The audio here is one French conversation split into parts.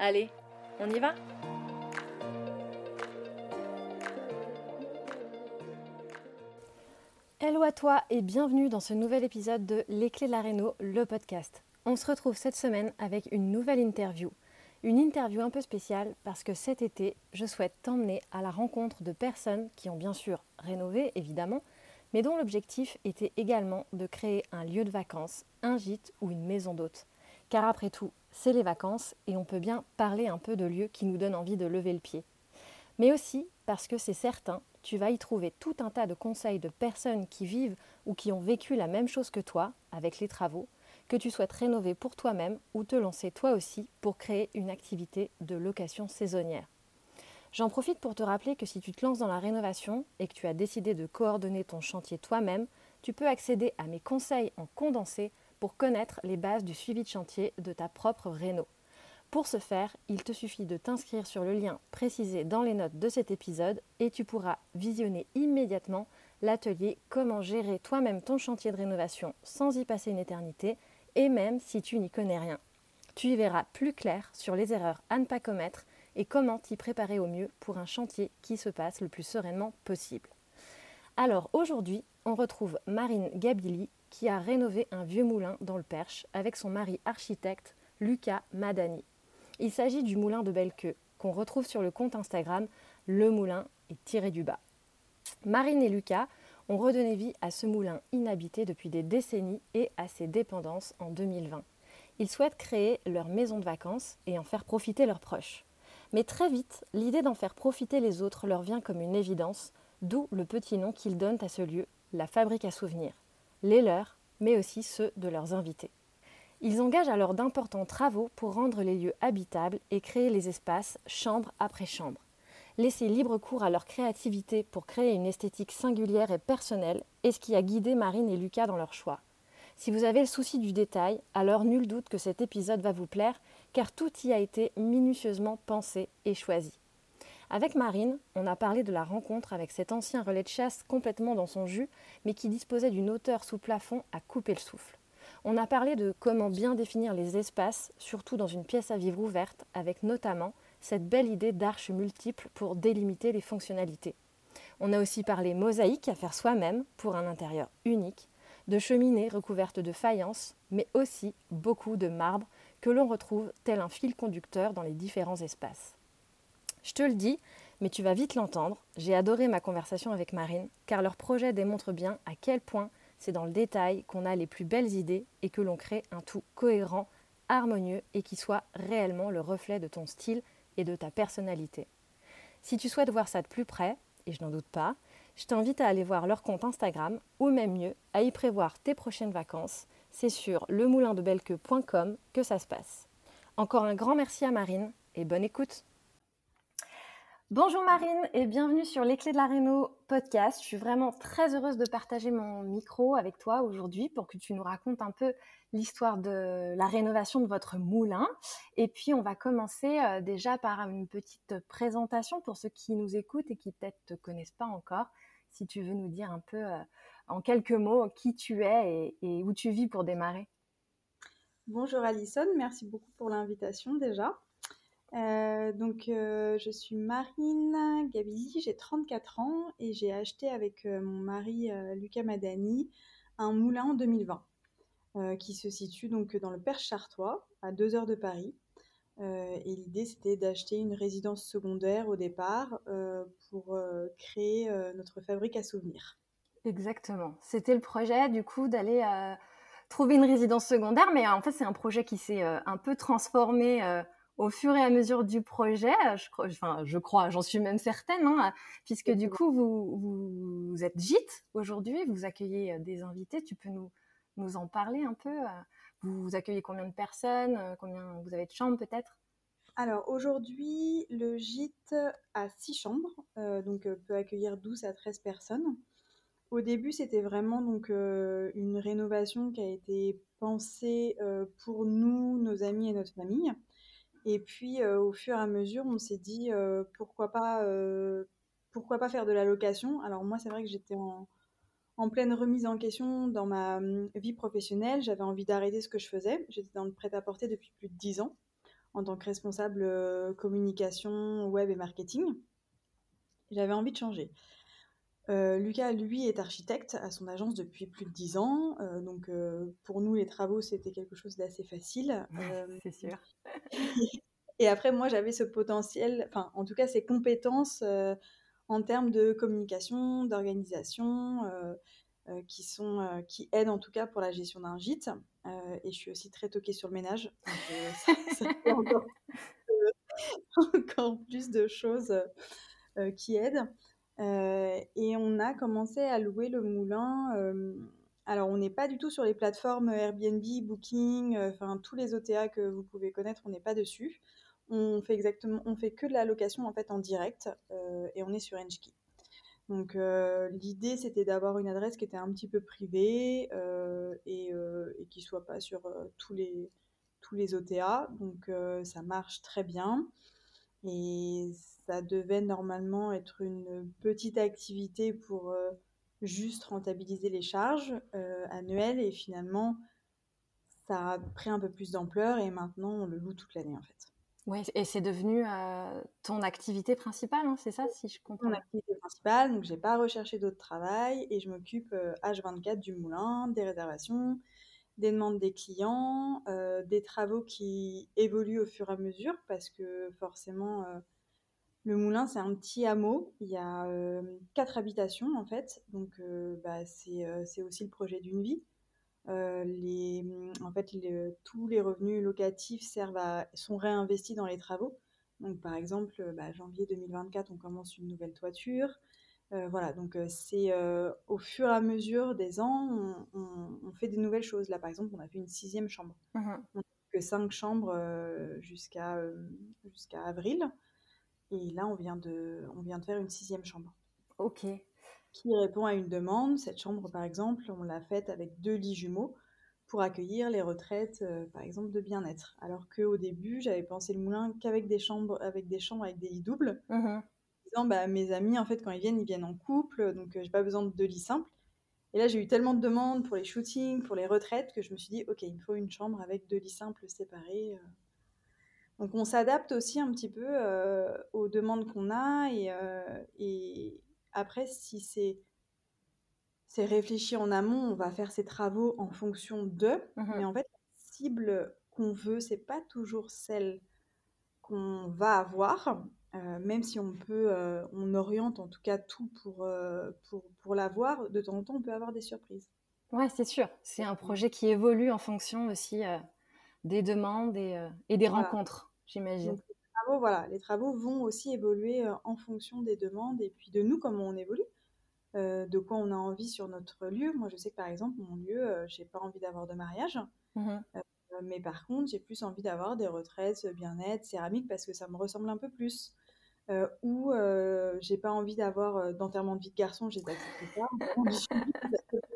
Allez, on y va Hello à toi et bienvenue dans ce nouvel épisode de Les clés de la Réno, le podcast. On se retrouve cette semaine avec une nouvelle interview. Une interview un peu spéciale parce que cet été, je souhaite t'emmener à la rencontre de personnes qui ont bien sûr rénové, évidemment, mais dont l'objectif était également de créer un lieu de vacances, un gîte ou une maison d'hôte. Car après tout, c'est les vacances et on peut bien parler un peu de lieux qui nous donnent envie de lever le pied. Mais aussi parce que c'est certain, tu vas y trouver tout un tas de conseils de personnes qui vivent ou qui ont vécu la même chose que toi avec les travaux, que tu souhaites rénover pour toi-même ou te lancer toi aussi pour créer une activité de location saisonnière. J'en profite pour te rappeler que si tu te lances dans la rénovation et que tu as décidé de coordonner ton chantier toi-même, tu peux accéder à mes conseils en condensé pour connaître les bases du suivi de chantier de ta propre réno. Pour ce faire, il te suffit de t'inscrire sur le lien précisé dans les notes de cet épisode et tu pourras visionner immédiatement l'atelier Comment gérer toi-même ton chantier de rénovation sans y passer une éternité et même si tu n'y connais rien. Tu y verras plus clair sur les erreurs à ne pas commettre et comment t'y préparer au mieux pour un chantier qui se passe le plus sereinement possible. Alors aujourd'hui, on retrouve Marine Gabili qui a rénové un vieux moulin dans le Perche avec son mari architecte Lucas Madani. Il s'agit du moulin de Bellequeux qu'on retrouve sur le compte Instagram Le Moulin est tiré du bas. Marine et Lucas ont redonné vie à ce moulin inhabité depuis des décennies et à ses dépendances en 2020. Ils souhaitent créer leur maison de vacances et en faire profiter leurs proches. Mais très vite, l'idée d'en faire profiter les autres leur vient comme une évidence, d'où le petit nom qu'ils donnent à ce lieu, la fabrique à souvenirs les leurs, mais aussi ceux de leurs invités. Ils engagent alors d'importants travaux pour rendre les lieux habitables et créer les espaces chambre après chambre. Laisser libre cours à leur créativité pour créer une esthétique singulière et personnelle est ce qui a guidé Marine et Lucas dans leur choix. Si vous avez le souci du détail, alors nul doute que cet épisode va vous plaire, car tout y a été minutieusement pensé et choisi. Avec Marine, on a parlé de la rencontre avec cet ancien relais de chasse complètement dans son jus, mais qui disposait d'une hauteur sous plafond à couper le souffle. On a parlé de comment bien définir les espaces, surtout dans une pièce à vivre ouverte, avec notamment cette belle idée d'arches multiples pour délimiter les fonctionnalités. On a aussi parlé mosaïque à faire soi-même pour un intérieur unique, de cheminées recouvertes de faïence, mais aussi beaucoup de marbre que l'on retrouve tel un fil conducteur dans les différents espaces. Je te le dis, mais tu vas vite l'entendre, j'ai adoré ma conversation avec Marine, car leur projet démontre bien à quel point c'est dans le détail qu'on a les plus belles idées et que l'on crée un tout cohérent, harmonieux et qui soit réellement le reflet de ton style et de ta personnalité. Si tu souhaites voir ça de plus près, et je n'en doute pas, je t'invite à aller voir leur compte Instagram ou même mieux, à y prévoir tes prochaines vacances. C'est sur lemoulindebelque.com que ça se passe. Encore un grand merci à Marine et bonne écoute. Bonjour Marine et bienvenue sur Les Clés de la Réno podcast. Je suis vraiment très heureuse de partager mon micro avec toi aujourd'hui pour que tu nous racontes un peu l'histoire de la rénovation de votre moulin. Et puis on va commencer euh, déjà par une petite présentation pour ceux qui nous écoutent et qui peut-être te connaissent pas encore. Si tu veux nous dire un peu euh, en quelques mots qui tu es et, où tu vis pour démarrer. Bonjour Alison, merci beaucoup pour l'invitation déjà. Euh, donc, euh, je suis Marine Gabizi, j'ai 34 ans et j'ai acheté avec euh, mon mari Lucas Madani un moulin en 2020 qui se situe donc dans le Perche chartois, à 2 heures de Paris. et l'idée, c'était d'acheter une résidence secondaire au départ pour créer notre fabrique à souvenirs. Exactement. C'était le projet, du coup, d'aller trouver une résidence secondaire, mais en fait, c'est un projet qui s'est un peu transformé au fur et à mesure du projet, je, enfin, je crois, j'en suis même certaine, hein, puisque du coup, vous, êtes gîte aujourd'hui, vous accueillez euh, des invités, tu peux nous, en parler un peu euh, Vous accueillez combien de personnes euh, Combien vous avez de chambres peut-être? Alors aujourd'hui, le gîte a six chambres, donc peut accueillir 12 à 13 personnes. Au début, c'était vraiment donc une rénovation qui a été pensée pour nous, nos amis et notre famille. Et puis, au fur et à mesure, on s'est dit pourquoi pas, pourquoi pas faire de la location. Alors moi, c'est vrai que j'étais en, en, pleine remise en question dans ma mmh, vie professionnelle. J'avais envie d'arrêter ce que je faisais. J'étais dans le prêt-à-porter depuis plus de 10 ans en tant que responsable communication, web et marketing. J'avais envie de changer. Lucas, lui, est architecte à son agence depuis plus de 10 ans. donc, pour nous, les travaux, c'était quelque chose d'assez facile. c'est sûr. et après, moi, j'avais ce potentiel, enfin, en tout cas, ces compétences en termes de communication, d'organisation, qui, sont, qui aident en tout cas pour la gestion d'un gîte. et je suis aussi très toquée sur le ménage. Donc, ça, fait encore, encore, plus de choses qui aident. Euh, et on a commencé à louer le moulin. Euh, alors, on n'est pas du tout sur les plateformes Airbnb, Booking, euh, enfin tous les OTA que vous pouvez connaître, on n'est pas dessus. On fait exactement, on fait que de la location en fait en direct et on est sur Enchkey. Donc l'idée c'était d'avoir une adresse qui était un petit peu privée et, et qui soit pas sur tous les tous les OTA. Donc ça marche très bien. Et ça devait normalement être une petite activité pour euh, juste rentabiliser les charges euh, annuelles. Et finalement, ça a pris un peu plus d'ampleur et maintenant, on le loue toute l'année en fait. Oui, et c'est devenu euh, ton activité principale, hein, c'est ça, si je comprends Mon activité principale, donc j'ai pas recherché d'autre travail et je m'occupe H24 du moulin, des réservations, des demandes des clients, euh, des travaux qui évoluent au fur et à mesure parce que forcément euh, le moulin c'est un petit hameau, il y a euh, quatre habitations en fait, donc bah, c'est aussi le projet d'une vie. les, en fait, tous les revenus locatifs servent à, sont réinvestis dans les travaux. Donc, par exemple, bah, janvier 2024, on commence une nouvelle toiture. Euh, voilà, donc euh, c'est euh, au fur et à mesure des ans, on, fait des nouvelles choses. Là, par exemple, on a fait une sixième chambre. Mmh on n'a que cinq chambres jusqu'à jusqu'à avril. Et là, on vient, de, on vient de faire une sixième chambre. Ok. Qui répond à une demande. Cette chambre, par exemple, on l'a faite avec deux lits jumeaux pour accueillir les retraites, par exemple, de bien-être. Alors qu'au début, j'avais pensé le moulin qu'avec des chambres avec des chambres avec des lits doubles. Mmh bah, mes amis, en fait, quand ils viennent, ils viennent en couple, donc euh, j'ai pas besoin de deux lits simples. Et là, j'ai eu tellement de demandes pour les shootings, pour les retraites, que je me suis dit, ok, il me faut une chambre avec deux lits simples séparés. Euh. Donc on s'adapte aussi un petit peu euh, aux demandes qu'on a et, et, après, si c'est c'est réfléchi en amont, on va faire ces travaux en fonction d'eux. Mmh mais en fait, la cible qu'on veut, c'est pas toujours celle qu'on va avoir. Euh, même si on peut, euh, on oriente en tout cas tout pour, euh, pour, pour l'avoir, de temps en temps, on peut avoir des surprises. Ouais, c'est sûr. C'est un projet qui évolue en fonction aussi des demandes et, et des rencontres, j'imagine. Les travaux, voilà, les travaux vont aussi évoluer en fonction des demandes et puis de nous, comment on évolue, de quoi on a envie sur notre lieu. Moi, je sais que par exemple, mon lieu, j'ai pas envie d'avoir de mariage. Mmh mais par contre, j'ai plus envie d'avoir des retraites, bien-être, céramique, parce que ça me ressemble un peu plus. Euh, ou euh, j'ai pas envie d'avoir euh, d'enterrement de vie de garçon, j'ai pas.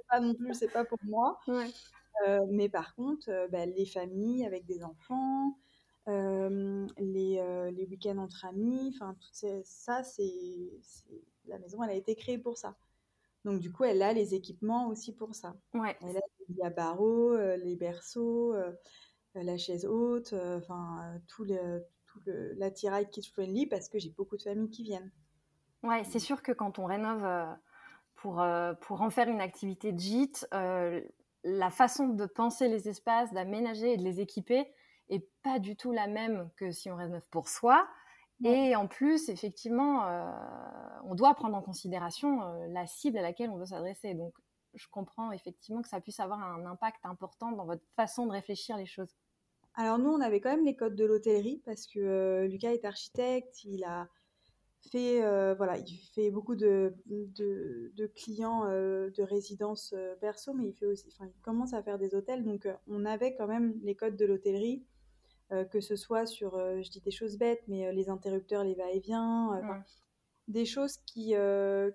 pas non plus, c'est pas pour moi. mais par contre, bah, les familles avec des enfants, les, les week-ends entre amis, enfin tout ça, c'est la maison, elle a été créée pour ça. Donc du coup, elle a les équipements aussi pour ça. Ouais. Elle a les barreaux, les berceaux, la chaise haute, enfin tous les l'attirail kids friendly parce que j'ai beaucoup de familles qui viennent. Ouais, c'est sûr que quand on rénove pour, pour en faire une activité de gîte, la façon de penser les espaces, d'aménager et de les équiper est pas du tout la même que si on rénove pour soi. Et en plus, effectivement, on doit prendre en considération la cible à laquelle on veut s'adresser. Donc, je comprends effectivement que ça puisse avoir un impact important dans votre façon de réfléchir les choses. Alors nous, on avait quand même les codes de l'hôtellerie parce que Lucas est architecte, il a fait, voilà, il fait beaucoup de, de, clients de résidence perso, mais il fait aussi, enfin, il commence à faire des hôtels, donc on avait quand même les codes de l'hôtellerie, que ce soit sur, je dis des choses bêtes, mais les interrupteurs, les va-et-vient, des choses qui,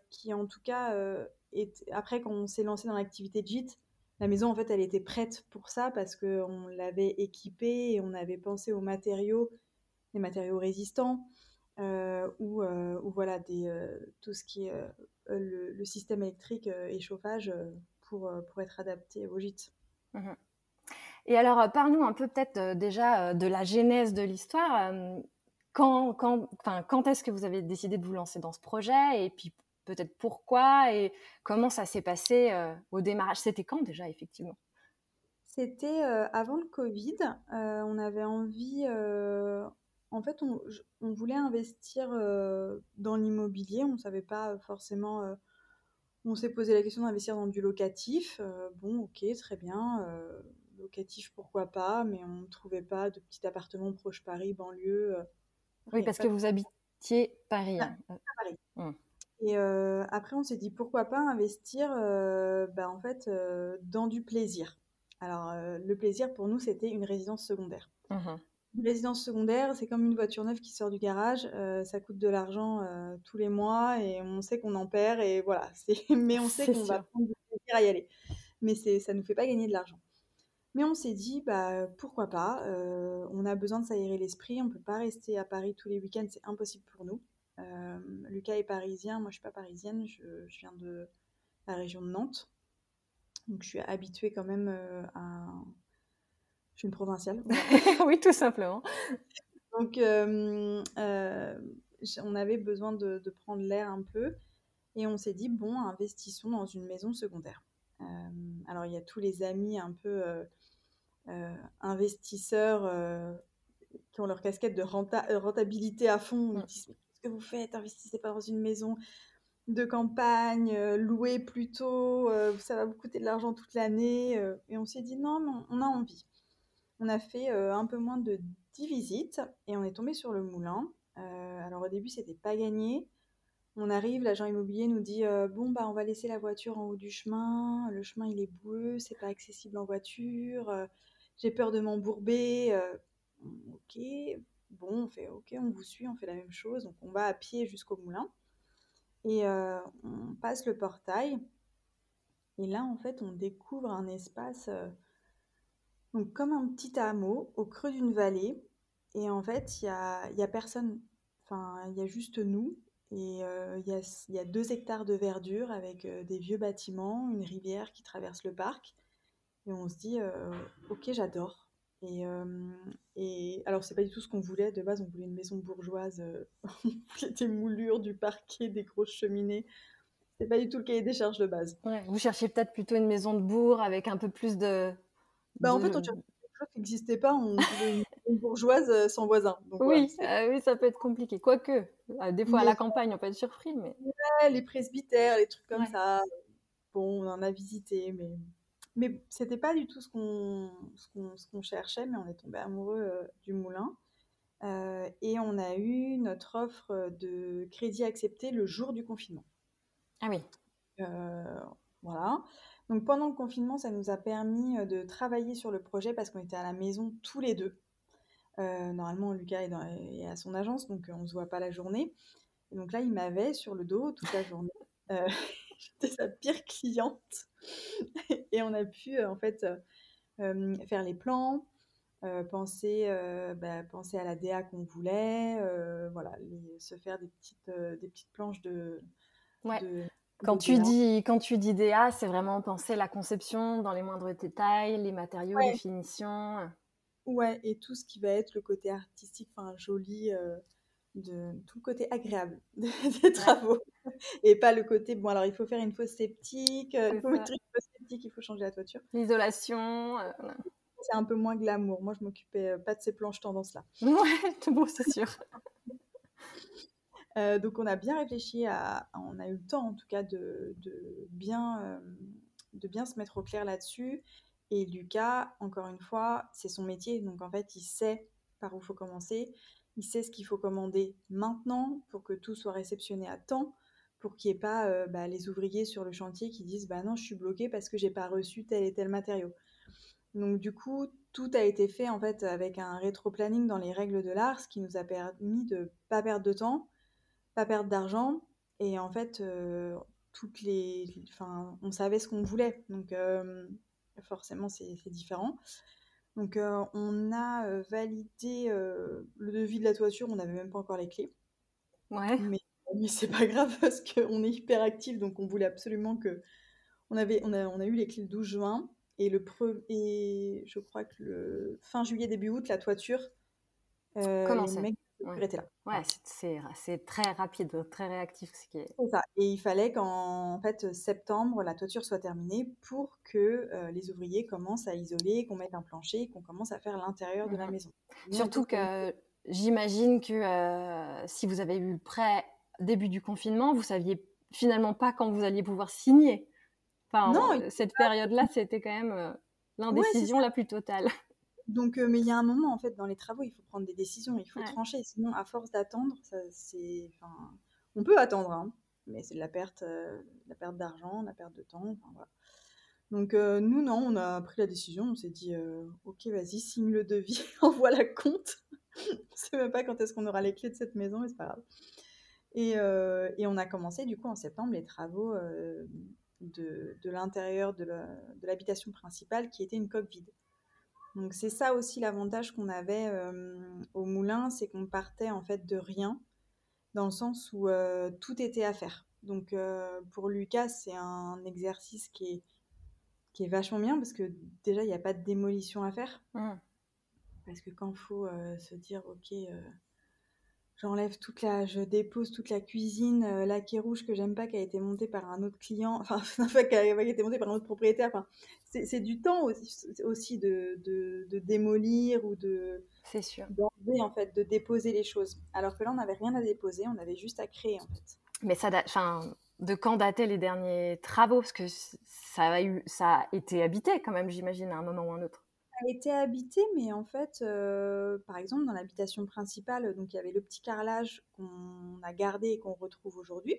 qui en tout cas, après quand on s'est lancé dans l'activité de gîte, la maison en fait elle était prête pour ça parce qu'on l'avait équipée et on avait pensé aux matériaux, les matériaux résistants. Euh, ou, euh, voilà des, euh, tout ce qui est le, système électrique et chauffage pour, pour être adapté au gîte. Mmh et alors, parle-nous un peu peut-être déjà de la genèse de l'histoire. Quand, est-ce que vous avez décidé de vous lancer dans ce projet et puis peut-être pourquoi et comment ça s'est passé au démarrage? C'était quand déjà, effectivement? C'était avant le Covid. on avait envie, en fait, on, voulait investir euh, dans l'immobilier. On ne savait pas forcément. Euh, on s'est posé la question d'investir dans du locatif. Euh, bon, ok, très bien. Locatif, pourquoi pas, mais on ne trouvait pas de petit appartement proche Paris, banlieue. oui, parce que vous habitiez Paris. Hein. Ah, Paris. Hum. Et après, on s'est dit pourquoi pas investir bah, en fait, dans du plaisir. Alors, le plaisir pour nous, c'était une résidence secondaire. Mmh une résidence secondaire, c'est comme une voiture neuve qui sort du garage. Euh, ça coûte de l'argent euh, tous les mois et on sait qu'on en perd et voilà. Mais on sait qu'on va prendre du plaisir à y aller. Mais ça ne nous fait pas gagner de l'argent. Mais on s'est dit, bah, pourquoi pas euh, On a besoin de s'aérer l'esprit. On ne peut pas rester à Paris tous les week-ends. C'est impossible pour nous. Lucas est parisien. Moi, je ne suis pas parisienne. Je, je, viens de la région de Nantes. Donc, je suis habituée quand même à je suis une provinciale. oui, tout simplement. Donc, euh, euh, on avait besoin de, prendre l'air un peu. Et on s'est dit, bon, investissons dans une maison secondaire. Euh, alors, il y a tous les amis un peu investisseurs qui ont leur casquette de rentabilité à fond. Ils mm. disent, qu'est-ce que vous faites? Investissez pas dans une maison de campagne, louée plutôt, ça va vous coûter de l'argent toute l'année. et on s'est dit, non, mais on a envie. On a fait euh, un peu moins de 10 visites et on est tombé sur le moulin. Euh, alors au début, c'était pas gagné. On arrive, l'agent immobilier nous dit euh, bon bah on va laisser la voiture en haut du chemin. Le chemin il est boueux, c'est pas accessible en voiture. J'ai peur de m'embourber. ok, bon on fait ok, on vous suit, on fait la même chose. Donc on va à pied jusqu'au moulin et on passe le portail. Et là en fait on découvre un espace donc comme un petit hameau au creux d'une vallée. Et en fait, il n'y a, y a personne. Enfin, il y a juste nous. Et euh, il y, a, deux hectares de verdure avec euh, des vieux bâtiments, une rivière qui traverse le parc. Et on se dit, euh, ok, j'adore. Et, et alors, c'est pas du tout ce qu'on voulait. De base, on voulait une maison bourgeoise. voulait des moulures, du parquet, des grosses cheminées. C'est pas du tout le cahier des charges de base. vous cherchez peut-être plutôt une maison de bourg avec un peu plus de, bah, en fait, on dirait quelque chose qui n'existait pas. On voulait une, bourgeoise euh, sans voisin. oui, euh, oui, ça peut être compliqué. Quoique, euh, des fois à la campagne, on peut être surpris. Mais... les presbytères, les trucs comme ça. Bon, on en a visité, mais mais c'était pas du tout ce qu'on ce qu'on cherchait, mais on est tombé amoureux du moulin. et on a eu notre offre de crédit accepté le jour du confinement. Ah oui. voilà. Donc pendant le confinement, ça nous a permis euh, de travailler sur le projet parce qu'on était à la maison tous les deux. Euh, normalement, Lucas est, à son agence, donc euh, on ne se voit pas la journée. Et donc là, il m'avait sur le dos toute la journée. J'étais sa pire cliente. et on a pu en fait faire les plans, penser, bah, penser à la DA qu'on voulait, voilà, se faire des petites, des petites planches de, quand tu, dis, quand tu dis DA, c'est vraiment penser la conception dans les moindres détails, les matériaux, les finitions. Ouais, et tout ce qui va être le côté artistique, enfin joli, euh, de tout le côté agréable des travaux. Et pas le côté, bon alors il faut faire une fosse sceptique, euh, il faut mettre une fosse sceptique, il faut changer la toiture. L'isolation. Euh, c'est un peu moins glamour. Moi, je m'occupais pas de ces planches tendances-là. Ouais, bon, c'est sûr. donc, on a bien réfléchi à, on a eu le temps en tout cas de, de bien, de bien se mettre au clair là-dessus. Et Lucas, encore une fois, c'est son métier, donc en fait, il sait par où il faut commencer, il sait ce qu'il faut commander maintenant pour que tout soit réceptionné à temps, pour qu'il n'y ait pas euh, bah, les ouvriers sur le chantier qui disent bah non, je suis bloqué parce que j'ai pas reçu tel et tel matériau. Donc du coup, tout a été fait en fait avec un rétro-planning dans les règles de l'art, ce qui nous a permis de pas perdre de temps, pas perdre d'argent, et en fait, euh, toutes les, enfin, on savait ce qu'on voulait, donc euh, forcément c'est différent. Donc euh, on a euh, validé euh, le devis de la toiture, on n'avait même pas encore les clés. Ouais. Mais, mais c'est pas grave parce qu'on est hyper actif, donc on voulait absolument que. On, avait, on, a, on a eu les clés le 12 juin et, le pre... et je crois que le fin juillet, début août, la toiture. Comment ouais. là. Ouais, c'est très rapide, très réactif. Ce qui est... Ça. Et il fallait qu'en fait, septembre, la toiture soit terminée pour que euh, les ouvriers commencent à isoler, qu'on mette un plancher, qu'on commence à faire l'intérieur de la maison. Surtout que j'imagine que euh, si vous avez eu le prêt début du confinement, vous saviez finalement pas quand vous alliez pouvoir signer. Enfin, non, cette période-là, c'était quand même euh, l'indécision la plus totale. Donc, euh, mais il y a un moment, en fait, dans les travaux, il faut prendre des décisions, il faut trancher. Sinon, à force d'attendre, c'est, enfin, on peut attendre, hein, mais c'est de la perte, euh, la perte d'argent, la perte de temps. Voilà. Donc, euh, nous, non, on a pris la décision, on s'est dit, ok, vas-y, signe le devis, envoie la compte. je sais même pas quand est-ce qu'on aura les clés de cette maison, mais c'est pas grave. Et, et, on a commencé, du coup, en septembre, les travaux de, de l'intérieur de l'habitation principale, qui était une coque vide. Donc c'est ça aussi l'avantage qu'on avait euh, au moulin, c'est qu'on partait en fait de rien, dans le sens où euh, tout était à faire. Donc euh, pour Lucas, c'est un exercice qui est, qui est vachement bien parce que déjà, il n'y a pas de démolition à faire. Mmh. Parce que quand il faut se dire, ok, J'enlève toute la, je dépose toute la cuisine, euh, la quai rouge que j'aime pas, qui a été montée par un autre client, enfin, qui a, été montée par un autre propriétaire. Enfin, c'est du temps aussi, aussi de, de, démolir ou de. C'est sûr. D'enlever, en fait, de déposer les choses. Alors que là, on n'avait rien à déposer, on avait juste à créer, en fait. Mais ça, enfin, de quand dataient les derniers travaux? Parce que ça a, eu, ça a été habité quand même, j'imagine, à un moment ou un autre a été habité, mais en fait, euh, par exemple, dans l'habitation principale, donc il y avait le petit carrelage qu'on a gardé et qu'on retrouve aujourd'hui.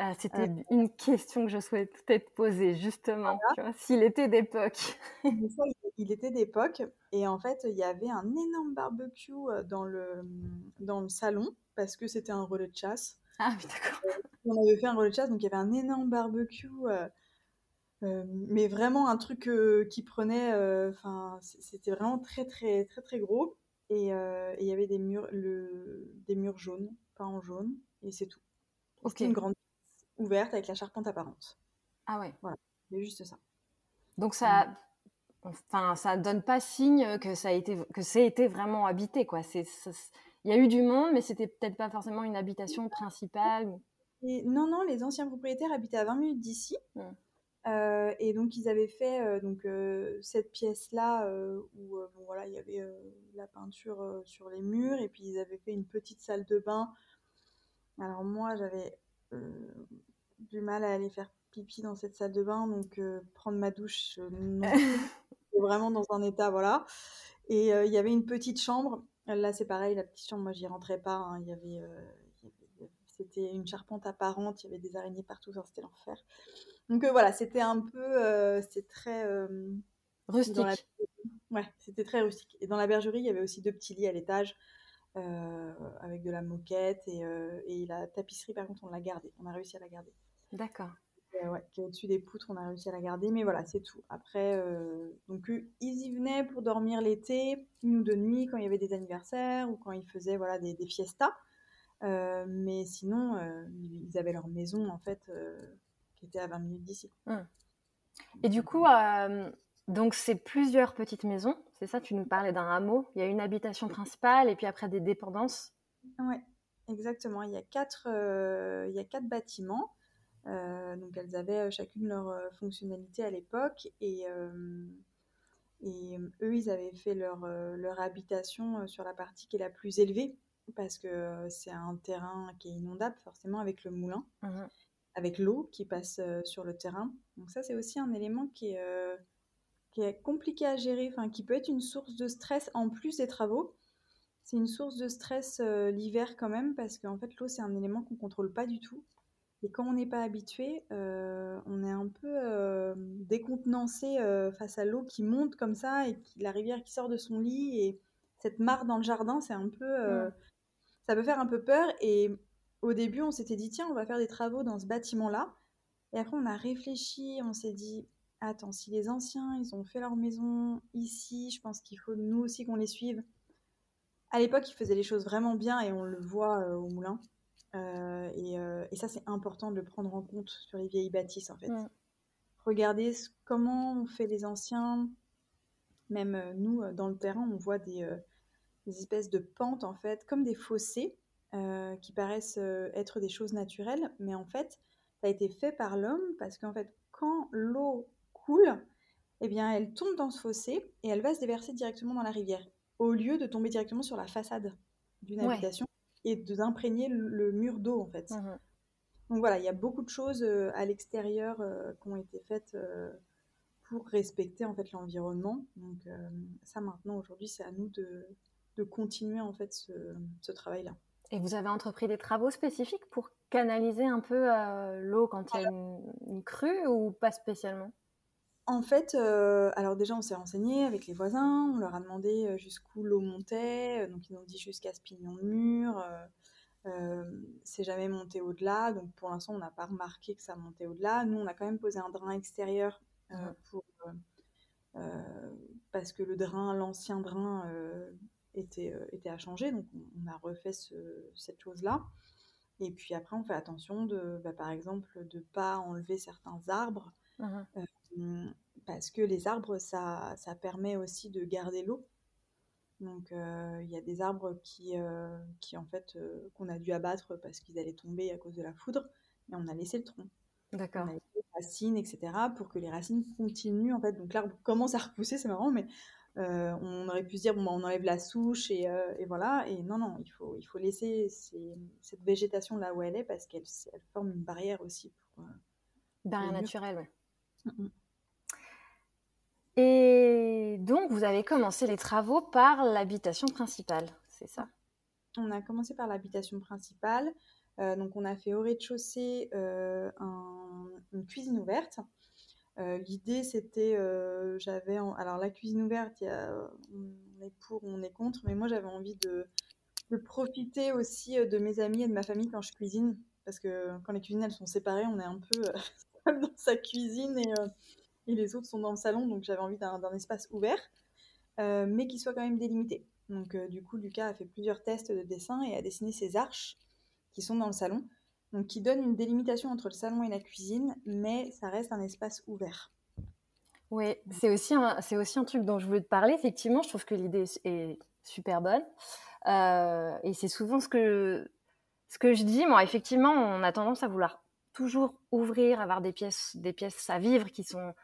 Ah, C'était euh, une question que je souhaitais peut-être poser, justement. S'il était d'époque. il était d'époque. Et en fait, il y avait un énorme barbecue euh, dans le, dans le salon, parce que c'était un relais de chasse. Ah oui, d'accord. On avait fait un relais de chasse, donc il y avait un énorme barbecue mais vraiment un truc qui prenait, enfin, c'était vraiment très très très très gros. Et il y avait des murs, le, des murs jaunes, pas en jaune, et c'est tout. C'était une grande ouverte avec la charpente apparente. Ah ouais. Voilà, c'est juste ça. Donc ça, enfin, ça donne pas signe que ça a été, que c'est été vraiment habité, quoi. C'est, il y a eu du monde, mais c'était peut-être pas forcément une habitation principale. Et non, non, les anciens propriétaires habitaient à 20 minutes d'ici. Euh, et donc ils avaient fait euh, donc euh, cette pièce là où bon, voilà il y avait la peinture sur les murs et puis ils avaient fait une petite salle de bain. Alors moi j'avais du mal à aller faire pipi dans cette salle de bain donc prendre ma douche non, vraiment dans un état voilà. Et il y avait une petite chambre. Là c'est pareil la petite chambre moi j'y rentrais pas. Hein. Il y avait c'était une charpente apparente, il y avait des araignées partout, c'était l'enfer. Donc euh, voilà, c'était un peu, euh, c'est très euh, rustique. Ouais, c'était très rustique. Et dans la bergerie, il y avait aussi deux petits lits à l'étage avec de la moquette et, la tapisserie. Par contre, on l'a gardée. On a réussi à la garder. D'accord. ouais, qui est au-dessus des poutres, on a réussi à la garder. Mais voilà, c'est tout. Après, donc ils y venaient pour dormir l'été, une ou deux nuits quand il y avait des anniversaires ou quand ils faisaient voilà des, des fiestas. mais sinon, ils avaient leur maison en fait qui était à 20 minutes d'ici. Hum. Et du coup, euh, donc c'est plusieurs petites maisons, c'est ça? Tu nous parlais d'un hameau. Il y a une habitation principale et puis après des dépendances. Oui, exactement. Il y a quatre, euh, il y a quatre bâtiments. Euh, donc elles avaient chacune leur fonctionnalité à l'époque et, Et eux, ils avaient fait leur, leur habitation sur la partie qui est la plus élevée, parce que c'est un terrain qui est inondable, forcément, avec le moulin, Mmh avec l'eau qui passe sur le terrain. Donc ça, c'est aussi un élément qui est, qui est compliqué à gérer, enfin, qui peut être une source de stress en plus des travaux. C'est une source de stress l'hiver quand même, parce qu'en fait, l'eau, c'est un élément qu'on ne contrôle pas du tout. Et quand on n'est pas habitué, euh, on est un peu euh, décontenancé euh, face à l'eau qui monte comme ça et la rivière qui sort de son lit et cette mare dans le jardin, c'est un peu, Mm. ça peut faire un peu peur. Et au début, on s'était dit tiens, on va faire des travaux dans ce bâtiment-là. Et après, on a réfléchi, on s'est dit attends, si les anciens ils ont fait leur maison ici, je pense qu'il faut nous aussi qu'on les suive. À l'époque, ils faisaient les choses vraiment bien et on le voit au moulin. Euh, et, euh, et, ça, c'est important de le prendre en compte sur les vieilles bâtisses, en fait. Regardez ce, comment on fait les anciens. Même euh, nous, dans le terrain, on voit des, des, espèces de pentes, en fait, comme des fossés, qui paraissent être des choses naturelles. Mais en fait, ça a été fait par l'homme parce qu'en fait, quand l'eau coule, eh bien, elle tombe dans ce fossé et elle va se déverser directement dans la rivière, au lieu de tomber directement sur la façade d'une Ouais. habitation et d'imprégner le mur d'eau en fait. Mhm. Donc voilà, il y a beaucoup de choses euh, à l'extérieur euh, qui ont été faites euh, pour respecter en fait l'environnement. Donc ça maintenant aujourd'hui c'est à nous de, de, continuer en fait ce, ce travail-là. Et vous avez entrepris des travaux spécifiques pour canaliser un peu l'eau quand il y a une, une, crue ou pas spécialement? En fait, euh, alors déjà, on s'est renseigné avec les voisins, on leur a demandé jusqu'où l'eau montait, donc ils nous ont dit jusqu'à ce pignon de mur. Euh, c'est jamais monté au-delà, donc pour l'instant, on n'a pas remarqué que ça montait au-delà. Nous, on a quand même posé un drain extérieur euh, pour, parce que le drain, l'ancien drain, était, était à changer, donc on, a refait ce, cette chose-là. Et puis après, on fait attention de, bah, par exemple, de ne pas enlever certains arbres. Euh, parce que les arbres, ça, ça permet aussi de garder l'eau. Donc, il euh, y a des arbres qui, euh, qui en fait, qu'on a dû abattre parce qu'ils allaient tomber à cause de la foudre, mais on a laissé le tronc. D'accord. On a laissé les racines, etc., pour que les racines continuent, en fait. Donc, l'arbre commence à repousser, c'est marrant, mais on aurait pu se dire, bon, bah, on enlève la souche et, et, voilà. Et non, non, il faut, il faut laisser ces, cette végétation là où elle est parce qu'elle elle forme une barrière aussi pour. barrière naturelle, oui. Mm -hmm. Et donc, vous avez commencé les travaux par l'habitation principale, c'est ça? On a commencé par l'habitation principale. Euh, donc, on a fait au rez-de-chaussée euh, un, une cuisine ouverte. Euh, L'idée, c'était, j'avais, alors la cuisine ouverte, y a, on est pour, on est contre, mais moi, j'avais envie de, de, profiter aussi de mes amis et de ma famille quand je cuisine, parce que quand les cuisines elles sont séparées, on est un peu dans sa cuisine et et les autres sont dans le salon, donc j'avais envie d'un espace ouvert, euh, mais qui soit quand même délimité. Donc euh, du coup, Lucas a fait plusieurs tests de dessin et a dessiné ces arches qui sont dans le salon, donc qui donnent une délimitation entre le salon et la cuisine, mais ça reste un espace ouvert. Oui, c'est aussi, un, aussi un truc dont je voulais te parler. Effectivement, je trouve que l'idée est super bonne. Euh, et c'est souvent ce que, ce que je dis. Moi, effectivement, on a tendance à vouloir toujours ouvrir, avoir des pièces, des pièces à vivre qui sont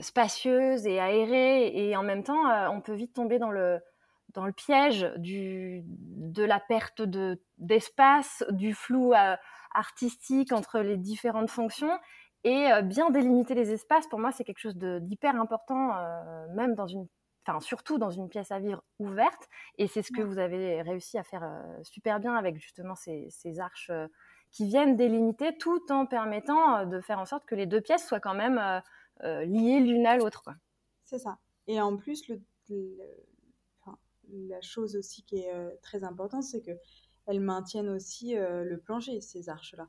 spacieuses et aérées et en même temps euh, on peut vite tomber dans le dans le piège du de la perte de d'espace du flou euh, artistique entre les différentes fonctions et euh, bien délimiter les espaces. Pour moi c'est quelque chose d'hyper important euh, même dans une enfin surtout dans une pièce à vivre ouverte. Et c'est ce que vous avez réussi à faire super bien avec justement ces, ces arches qui viennent délimiter tout en permettant de faire en sorte que les deux pièces soient quand même liées l'une à l'autre. C'est ça. Et en plus, le, le, enfin, la chose aussi qui est euh, très importante, c'est qu'elles maintiennent aussi euh, le plancher, ces arches-là.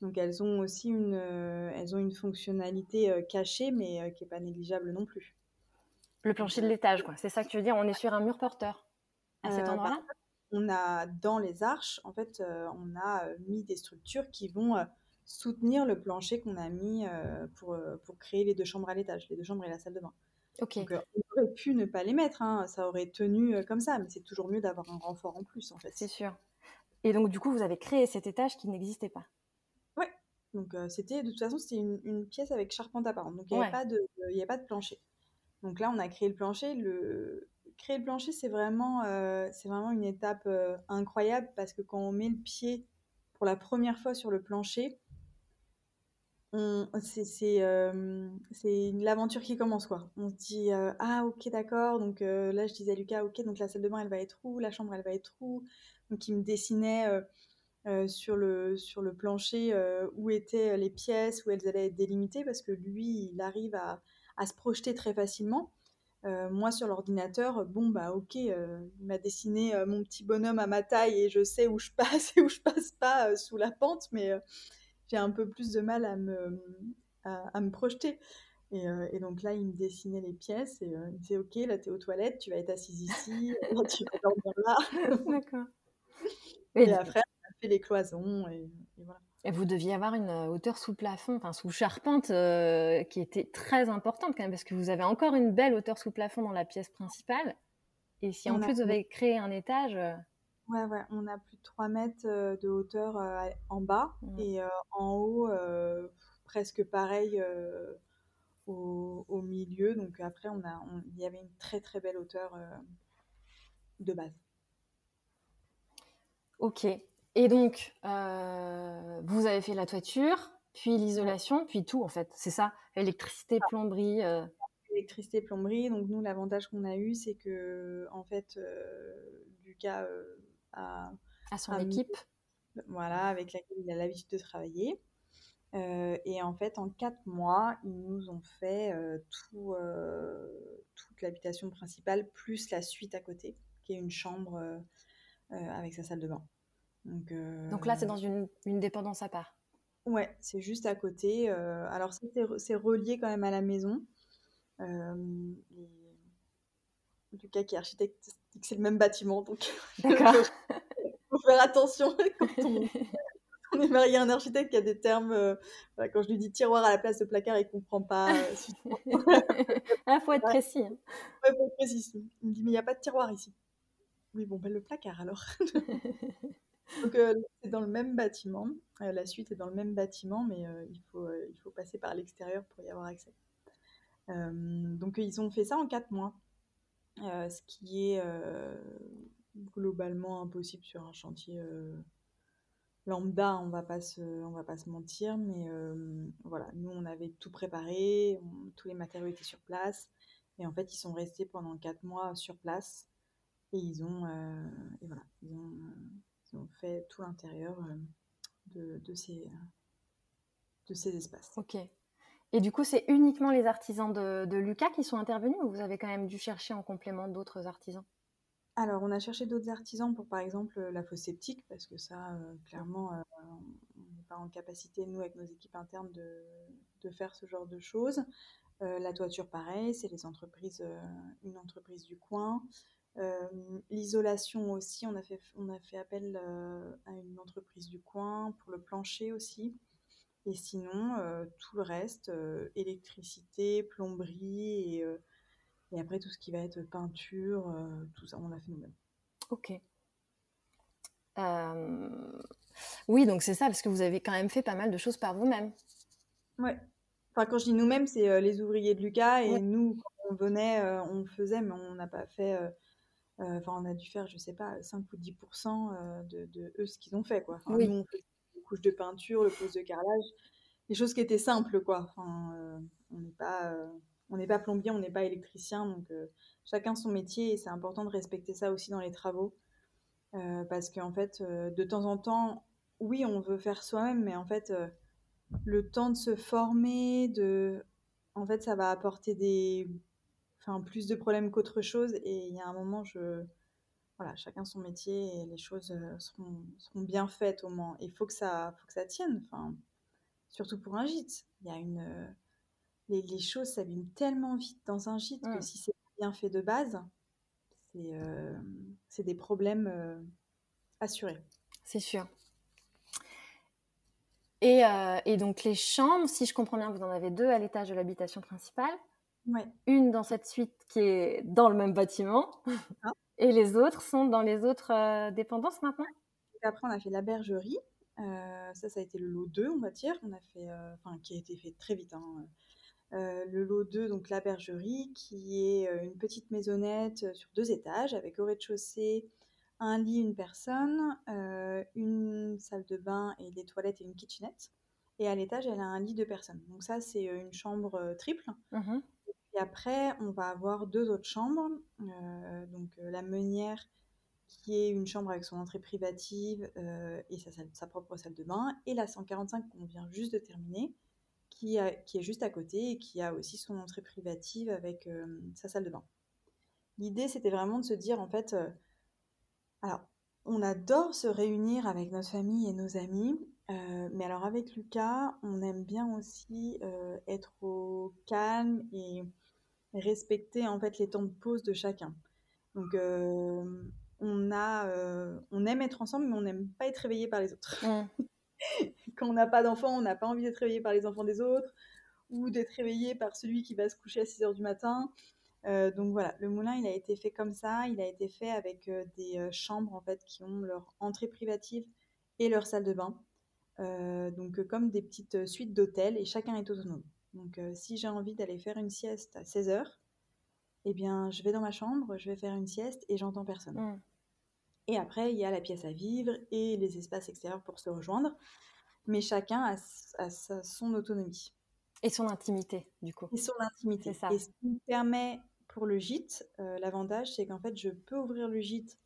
Donc elles ont aussi une, euh, elles ont une fonctionnalité euh, cachée, mais qui n'est pas négligeable non plus. Le plancher de l'étage, quoi. C'est ça que tu veux dire? On est sur un mur porteur à cet endroit-là? bah, On a dans les arches, en fait, on a mis des structures qui vont soutenir le plancher qu'on a mis euh, pour, pour créer les deux chambres à l'étage, les deux chambres et la salle de bain. Okay. Donc, euh, on aurait pu ne pas les mettre, hein, ça aurait tenu euh, comme ça, mais c'est toujours mieux d'avoir un renfort en plus, en fait. C'est sûr. Et donc, du coup, vous avez créé cet étage qui n'existait pas Oui. Donc, c'était, de toute façon, c'était une, une, pièce avec charpente apparente. Donc, il n'y avait, ouais. avait, pas de, pas de plancher. Donc là, on a créé le plancher. Le... Créer le plancher, c'est vraiment, c'est vraiment une étape incroyable parce que quand on met le pied pour la première fois sur le plancher, c'est l'aventure qui commence quoi. On se dit ah ok d'accord donc là je disais à Lucas ok donc la salle de bain elle va être où? La chambre elle va être où? Donc il me dessinait sur le sur le plancher où étaient les pièces où elles allaient être délimitées parce que lui il arrive à, à se projeter très facilement. moi sur l'ordinateur bon bah ok il m'a dessiné mon petit bonhomme à ma taille et je sais où je passe et où je passe pas sous la pente mais j'ai un peu plus de mal à me, à, me projeter. Et, euh, et, donc là, il me dessinait les pièces et euh, il me disait Ok, là, tu es aux toilettes, tu vas être assise ici, tu vas dormir là. D'accord. Et, après, on a fait les cloisons et, voilà. Et vous deviez avoir une euh, hauteur sous plafond, enfin sous charpente, qui était très importante quand même, parce que vous avez encore une belle hauteur sous plafond dans la pièce principale. Et si en plus vous avez créé un étage. Ouais, ouais, on a plus de 3 mètres de hauteur en bas mmh. et en haut, presque pareil au, milieu. Donc après, on a, il y avait une très très belle hauteur de base. Ok. Et donc, vous avez fait la toiture, puis l'isolation, puis tout en fait. C'est ça Électricité, plomberie Électricité, plomberie. Donc nous, l'avantage qu'on a eu, c'est que en fait, Lucas à, son équipe. Voilà, avec laquelle il a l'habitude de travailler. Euh, et en fait, en quatre mois, ils nous ont fait euh, tout, euh, toute l'habitation principale, plus la suite à côté, qui est une chambre avec sa salle de bain. Donc, Donc là, c'est dans une, une, dépendance à part Ouais, c'est juste à côté. alors, c'est relié quand même à la maison. Lucas, qui est architecte, dit que c'est le même bâtiment. Donc, D'accord. faut faire attention quand on, est marié à un architecte qui a des termes. Euh, quand je lui dis tiroir à la place de placard, il ne comprend pas. Euh, ah, faut être précis. Hein. Ouais, faut être précis. Il me dit mais il n'y a pas de tiroir ici. Oui, bon, ben le placard alors. donc, euh, c'est dans le même bâtiment. la suite est dans le même bâtiment, mais il, faut, il faut passer par l'extérieur pour y avoir accès. donc, ils ont fait ça en quatre mois. Euh, ce qui est euh, globalement impossible sur un chantier euh, lambda, on va pas se, on va pas se mentir, mais voilà, nous on avait tout préparé, tous les matériaux étaient sur place, et en fait ils sont restés pendant quatre mois sur place, et ils ont, et voilà, ils ont, ils ont, fait tout l'intérieur de, de, ces, de ces espaces. Ok. Et du coup, c'est uniquement les artisans de, Lucas qui sont intervenus ou vous avez quand même dû chercher en complément d'autres artisans? Alors, on a cherché d'autres artisans pour, par exemple, la fosse septique, parce que ça, euh, clairement, euh, on n'est pas en capacité, nous, avec nos équipes internes, de, faire ce genre de choses. Euh, la toiture, pareil, c'est les entreprises, une entreprise du coin. L'isolation aussi, on a fait appel à une entreprise du coin pour le plancher aussi. Et sinon, euh, tout le reste, euh, électricité, plomberie et, euh, et, après tout ce qui va être peinture, tout ça, on l'a fait nous-mêmes. Ok. Oui, donc c'est ça, parce que vous avez quand même fait pas mal de choses par vous-même. Ouais. Enfin, quand je dis nous-mêmes, c'est les ouvriers de Lucas et nous, quand on venait, on faisait, mais on n'a pas fait. Enfin, on a dû faire, je sais pas, 5 ou 10% de, de, eux ce qu'ils ont fait, quoi. oui. Nous, on fait couche de peinture, le pose de carrelage, des choses qui étaient simples, quoi. Enfin, euh, on n'est pas, euh, pas plombier, on n'est pas électricien, donc euh, chacun son métier et c'est important de respecter ça aussi dans les travaux, parce qu'en fait, de temps en temps, oui, on veut faire soi-même, mais en fait, le temps de se former, de, en fait, ça va apporter des, enfin, plus de problèmes qu'autre chose. Et il y a un moment, je, voilà, chacun son métier et les choses euh, seront, seront bien faites au moins. Il faut que ça, faut que ça tienne. Enfin, surtout pour un gîte. Il y a une, euh, les, les choses s'abîment tellement vite dans un gîte que si c'est bien fait de base, c'est euh, des problèmes assurés. C'est sûr. Et, et, donc les chambres, si je comprends bien, vous en avez deux à l'étage de l'habitation principale. Ouais. Une dans cette suite qui est dans le même bâtiment. Ah. Et les autres sont dans les autres euh, dépendances maintenant Après, on a fait la bergerie. Euh, ça, ça a été le lot 2, on va dire. On a fait, euh, enfin, qui a été fait très vite. Hein. le lot 2, donc la bergerie, qui est une petite maisonnette sur deux étages avec au rez-de-chaussée un lit, une personne, une salle de bain et des toilettes et une kitchenette. Et à l'étage, elle a un lit de personnes. Donc ça, c'est une chambre triple. Mmh et après, on va avoir deux autres chambres. donc la meunière qui est une chambre avec son entrée privative euh, et sa, propre salle de bain, et la 145 qu'on vient juste de terminer, qui, qui, est juste à côté et qui a aussi son entrée privative avec euh, sa salle de bain. L'idée, c'était vraiment de se dire, en fait, euh, alors, on adore se réunir avec notre famille et nos amis, mais alors avec Lucas, on aime bien aussi être au calme et respecter en fait les temps de pause de chacun. Donc, on, a, euh, on aime être ensemble, mais on n'aime pas être réveillé par les autres. Quand on n'a pas d'enfants, on n'a pas envie d'être réveillé par les enfants des autres ou d'être réveillé par celui qui va se coucher à 6 heures du matin. Euh, donc voilà, le moulin, il a été fait comme ça. Il a été fait avec euh, des chambres en fait qui ont leur entrée privative et leur salle de bain. donc comme des petites suites d'hôtels et chacun est autonome. Donc si j'ai envie d'aller faire une sieste à 16 heures, eh bien je vais dans ma chambre, je vais faire une sieste et j'entends personne. Mm. Et après, il y a la pièce à vivre et les espaces extérieurs pour se rejoindre. Mais chacun a, son autonomie. Et son intimité, du coup. Et son intimité. Ça. Et ce qui me permet pour le gîte, euh, l'avantage, c'est qu'en fait, je peux ouvrir le gîte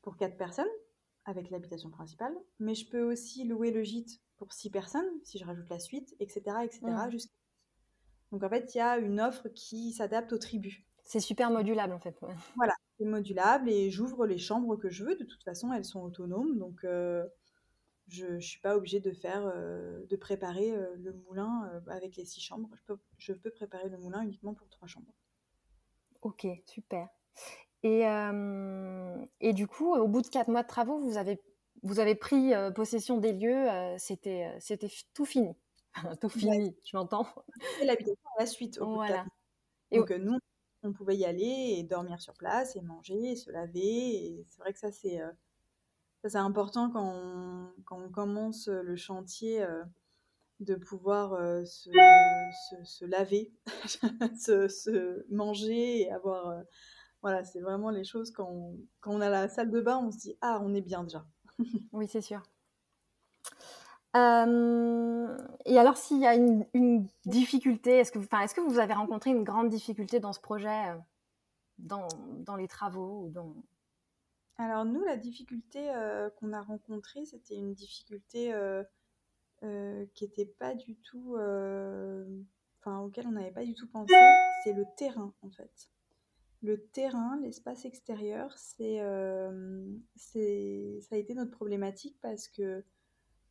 pour quatre personnes avec l'habitation principale, mais je peux aussi louer le gîte pour six personnes, si je rajoute la suite, etc. etc. Mmh. Donc en fait, il y a une offre qui s'adapte aux tribus. C'est super modulable en fait. Voilà, c'est modulable et j'ouvre les chambres que je veux. De toute façon, elles sont autonomes, donc euh, je ne suis pas obligée de faire, euh, de préparer euh, le moulin avec les six chambres. Je peux, je peux, préparer le moulin uniquement pour trois chambres. Ok, super. Et, et du coup, au bout de quatre mois de travaux, vous avez, vous avez pris possession des lieux. C'était, c'était tout fini. tout fini, tu m'entends? Et l'habitation à la suite. Au voilà. et donc, nous, on pouvait y aller et dormir sur place et manger et se laver. C'est vrai que ça, c'est euh, c'est important quand on, quand on, commence le chantier euh, de pouvoir euh, se, se, laver, se, se, manger et avoir. voilà, c'est vraiment les choses quand on, quand on a la salle de bain, on se dit Ah, on est bien déjà. oui, c'est sûr. Euh, et alors, s'il y a une, difficulté, est-ce que, vous avez rencontré une grande difficulté dans ce projet, euh, dans, les travaux dans... Alors, nous, la difficulté euh, qu'on a rencontrée, c'était une difficulté qui n'était pas du tout. Enfin, auquel on n'avait pas du tout pensé. C'est le terrain, en fait. Le terrain, l'espace extérieur, c'est, ça a été notre problématique parce que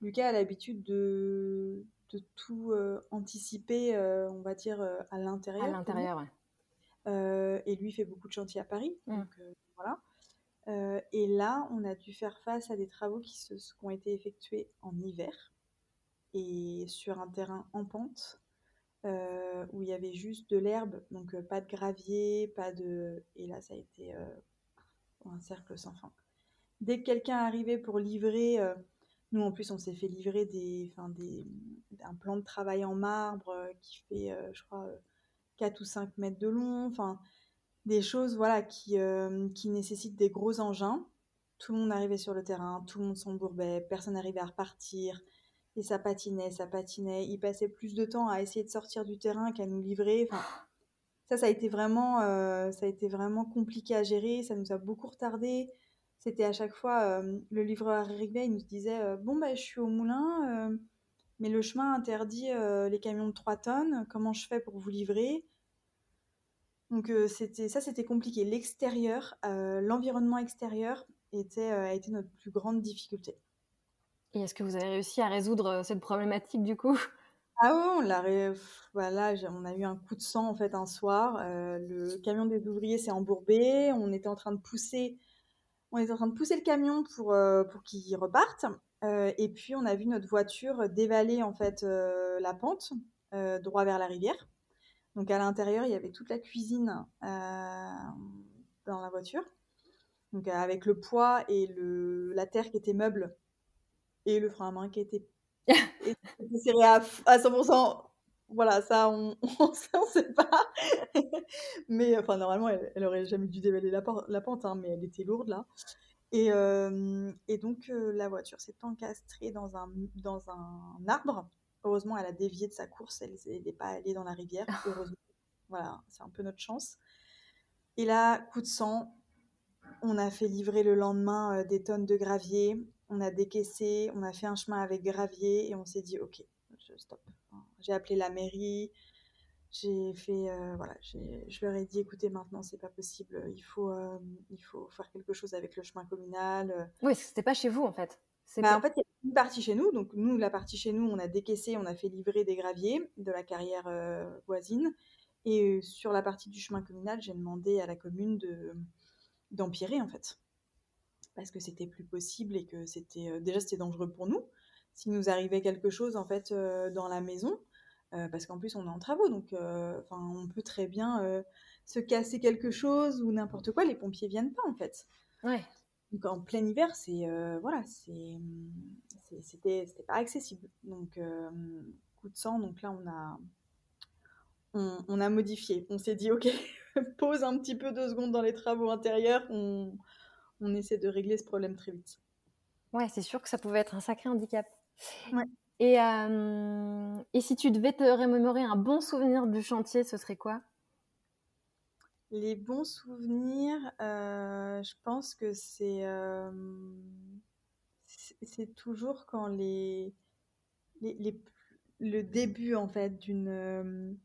Lucas a l'habitude de, de tout euh, anticiper, euh, on va dire, euh, à l'intérieur. À l'intérieur, ouais. et lui fait beaucoup de chantiers à Paris. Mm. Donc, voilà. et là, on a dû faire face à des travaux qui, se, qui ont été effectués en hiver et sur un terrain en pente. où il y avait juste de l'herbe, donc pas de gravier, pas de... Et là, ça a été un cercle sans fin. Dès que quelqu'un arrivait pour livrer nous, en plus, on s'est fait livrer des, des, un plan de travail en marbre euh, qui fait, euh, je crois, 4 euh, ou 5 mètres de long. Enfin, des choses voilà, qui, qui nécessitent des gros engins. Tout le monde arrivait sur le terrain, tout le monde s'embourbait, personne n'arrivait à repartir. Et ça patinait, ça patinait. Il passait plus de temps à essayer de sortir du terrain qu'à nous livrer. Enfin, ça, ça a été vraiment, ça a été vraiment compliqué à gérer. Ça nous a beaucoup retardé c'était à chaque fois le livreur arrivait, il nous disait Bon, bah, je suis au moulin, mais le chemin interdit les camions de 3 tonnes, comment je fais pour vous livrer? Donc, c'était ça, c'était compliqué. L'extérieur, l'environnement extérieur était, a été notre plus grande difficulté. Et est-ce que vous avez réussi à résoudre cette problématique du coup? Ah oui, on l'a voilà, on a eu un coup de sang en fait un soir. le camion des ouvriers s'est embourbé. On était en train de pousser on était en train de pousser le camion pour, euh, pour qu'il reparte. Euh, et puis, on a vu notre voiture dévaler en fait euh, la pente droit vers la rivière. Donc, à l'intérieur, il y avait toute la cuisine dans la voiture. Donc, avec le poids et le, la terre qui était meuble et le frein à main qui était, serré à, à 100%. Voilà, ça, on ne sait pas. mais enfin, normalement, elle, elle aurait jamais dû dévaler la, la pente, hein, mais elle était lourde là. Et, et donc, la voiture s'est encastrée dans un, dans un arbre. Heureusement, elle a dévié de sa course, elle n'est pas allée dans la rivière. Heureusement. voilà, c'est un peu notre chance. Et là, coup de sang, on a fait livrer le lendemain des tonnes de gravier. On a décaissé, on a fait un chemin avec gravier et on s'est dit, ok, stop. J'ai appelé la mairie, j'ai fait, euh, voilà, je leur ai dit, écoutez, maintenant, c'est pas possible, il faut, euh, il faut faire quelque chose avec le chemin communal. Oui, c'était pas chez vous, en fait. Bah, en fait, il y a une partie chez nous. Donc, nous, la partie chez nous, on a décaissé, on a fait livrer des graviers de la carrière euh, voisine. Et sur la partie du chemin communal, j'ai demandé à la commune de d'empirer, en fait. Parce que c'était plus possible et que c'était. déjà, c'était dangereux pour nous. S'il nous arrivait quelque chose, en fait, dans la maison, euh, parce qu'en plus on est en travaux, donc euh, on peut très bien euh, se casser quelque chose ou n'importe quoi, les pompiers viennent pas en fait. Ouais. Donc en plein hiver, c'est voilà, c'est c'était pas accessible. Donc coup de sang, donc là on a on, a modifié. On s'est dit ok, pose un petit peu deux secondes dans les travaux intérieurs, on, on essaie de régler ce problème très vite. Ouais, c'est sûr que ça pouvait être un sacré handicap. Ouais. Et, euh, et si tu devais te remémorer un bon souvenir du chantier, ce serait quoi? Les bons souvenirs, euh, je pense que c'est euh, c'est toujours quand les, les, le début en fait d'une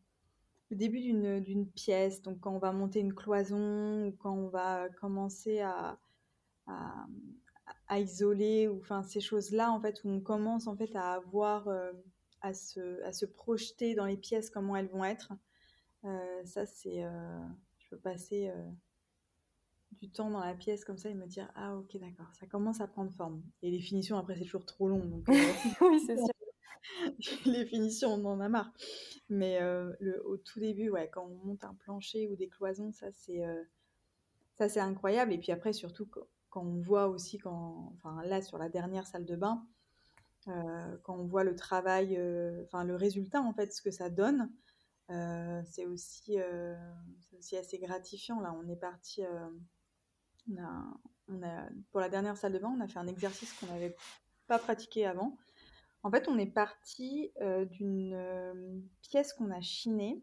le début d'une pièce, donc quand on va monter une cloison ou quand on va commencer à isoler ou enfin ces choses-là en fait où on commence en fait à avoir euh, à, se, à se projeter dans les pièces comment elles vont être euh, ça c'est euh, je peux passer du temps dans la pièce comme ça et me dire ah ok d'accord ça commence à prendre forme et les finitions après c'est toujours trop long donc oui c'est sûr. les finitions on en a marre. Mais le, au tout début ouais quand on monte un plancher ou des cloisons ça c'est ça c'est incroyable. Et puis après surtout quand on voit aussi, quand, enfin là sur la dernière salle de bain, euh, quand on voit le travail, euh, enfin le résultat en fait, ce que ça donne, euh, c'est aussi, assez gratifiant. Là, on est parti, pour la dernière salle de bain, on a fait un exercice qu'on n'avait pas pratiqué avant. En fait, on est parti d'une pièce qu'on a chinée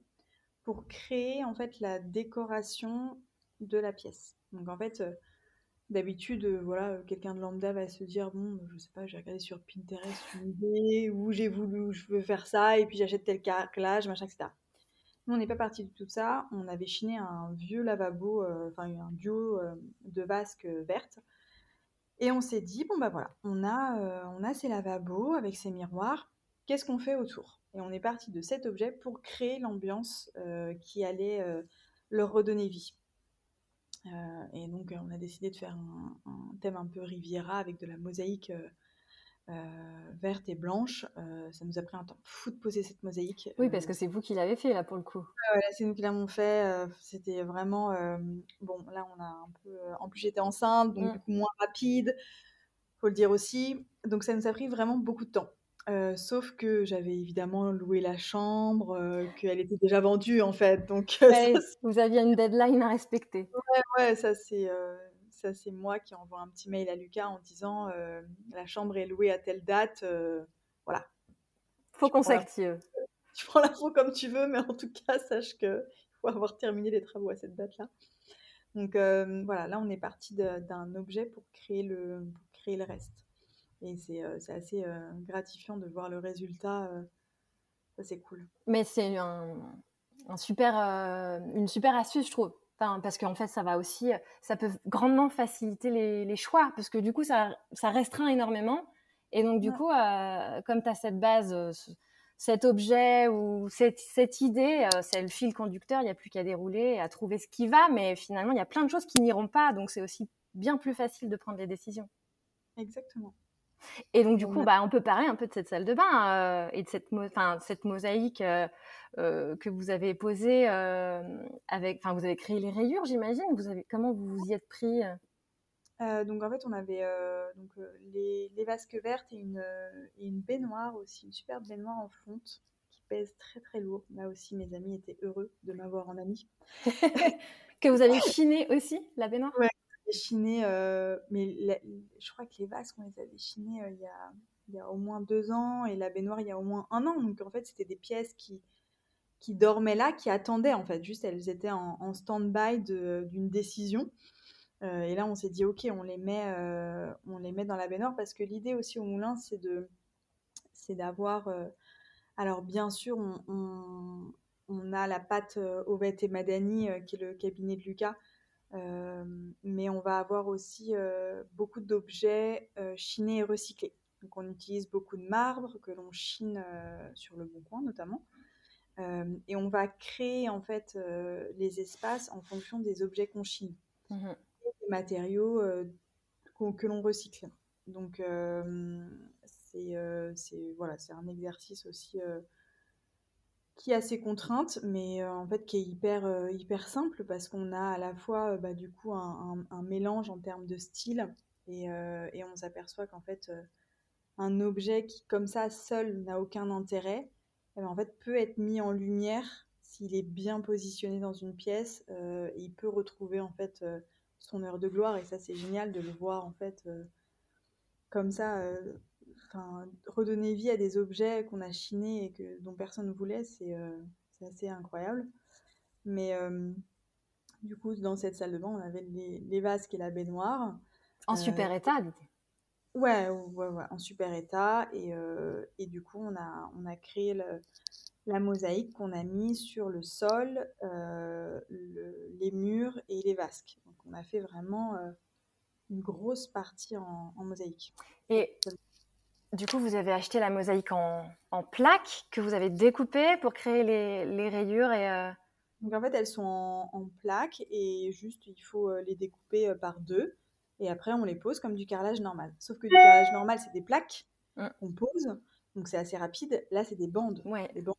pour créer en fait la décoration de la pièce. Donc en fait, D'habitude, euh, voilà, quelqu'un de lambda va se dire bon, je sais pas, j'ai regardé sur Pinterest une j'ai voulu, je veux faire ça et puis j'achète tel carrelage, machin, etc. Nous, on n'est pas parti de tout ça. On avait chiné un vieux lavabo, euh, enfin un duo euh, de vasques vertes. Et on s'est dit bon bah voilà, on a, on a ces lavabos avec ces miroirs. Qu'est-ce qu'on fait autour? Et on est parti de cet objet pour créer l'ambiance qui allait leur redonner vie. Euh, et donc, on a décidé de faire un, thème un peu Riviera avec de la mosaïque euh, euh, verte et blanche. ça nous a pris un temps fou de poser cette mosaïque. Oui, parce que c'est vous qui l'avez fait là pour le coup. c'est nous qui l'avons fait. C'était vraiment bon. Là, on a un peu. En plus, j'étais enceinte, donc mmh. moins rapide. Faut le dire aussi. Donc, ça nous a pris vraiment beaucoup de temps. Euh, sauf que j'avais évidemment loué la chambre, euh, qu'elle était déjà vendue en fait. Donc euh, vous aviez une deadline à respecter. Ouais, ouais ça c'est ça c'est moi qui envoie un petit mail à Lucas en disant la chambre est louée à telle date, voilà. Faut qu'on s'active. Tu prends l'info comme tu veux, mais en tout cas sache que faut avoir terminé les travaux à cette date-là. Donc voilà, là on est parti d'un objet pour créer le pour créer le reste. Et c'est assez gratifiant de voir le résultat. ça, c'est cool. Mais c'est un, super, une super astuce, je trouve. parce qu'en fait, ça va aussi, ça peut grandement faciliter les, choix, parce que du coup, ça, ça restreint énormément. Et donc, du coup, comme tu as cette base, cet objet ou cette, cette idée, c'est le fil conducteur, il n'y a plus qu'à dérouler, à trouver ce qui va, mais finalement, il y a plein de choses qui n'iront pas, donc c'est aussi bien plus facile de prendre des décisions. Exactement. Et donc, du coup, bah, on peut parler un peu de cette salle de bain euh, et de cette, cette mosaïque euh, euh, que vous avez posée avec. Enfin, vous avez créé les rayures, j'imagine. Vous avez comment vous vous y êtes pris donc en fait on avait donc, les, les, vasques vertes et une, et une, baignoire aussi, une superbe baignoire en fonte qui pèse très très lourd. Là aussi, mes amis étaient heureux de m'avoir en ami. que vous avez chiné aussi, la baignoire? Ouais, chiné, euh, mais je crois que les vases, on les avait chinés il, y a, il y a au moins deux ans et la baignoire il y a au moins un an. Donc en fait, c'était des pièces qui, qui dormaient là, qui attendaient en fait. Juste, elles étaient en, stand-by d'une décision. Euh, et là, on s'est dit, ok, on les met, euh, on les met dans la baignoire parce que l'idée aussi au moulin, c'est d'avoir. Euh, alors bien sûr, on, on, a la pâte Ovette et Madani, qui est le cabinet de Lucas, mais on va avoir aussi beaucoup d'objets chinés et recyclés. Donc on utilise beaucoup de marbre que l'on chine sur le bon coin notamment. et on va créer en fait les espaces en fonction des objets qu'on chine. Mmh matériaux euh, que l'on recycle. Donc euh, euh, c'est voilà, c'est un exercice aussi qui a ses contraintes, mais en fait qui est hyper, hyper simple parce qu'on a à la fois bah, du coup un, mélange en termes de style et, et on s'aperçoit qu'en fait un objet qui comme ça seul n'a aucun intérêt, eh ben, en peut être mis en lumière s'il est bien positionné dans une pièce, il peut retrouver en fait son heure de gloire et ça c'est génial de le voir en fait euh, comme ça euh, redonner vie à des objets qu'on a chinés et que dont personne ne voulait c'est euh, assez incroyable mais du coup dans cette salle de bain on avait les, les vases et la baignoire en super état ouais, ouais, ouais, en super état et, et du coup on a on a créé le, la mosaïque qu'on a mis sur le sol, euh, les murs et les vasques. Donc on a fait vraiment euh, une grosse partie en, mosaïque. Et du coup, vous avez acheté la mosaïque en, plaques que vous avez découpées pour créer les, rayures et euh, Donc en fait, elles sont en, plaques et juste il faut les découper par deux. Et après, on les pose comme du carrelage normal. Sauf que du carrelage normal, c'est des plaques mmh. qu'on pose. Donc c'est assez rapide. Là, c'est des bandes. Ouais. Des bandes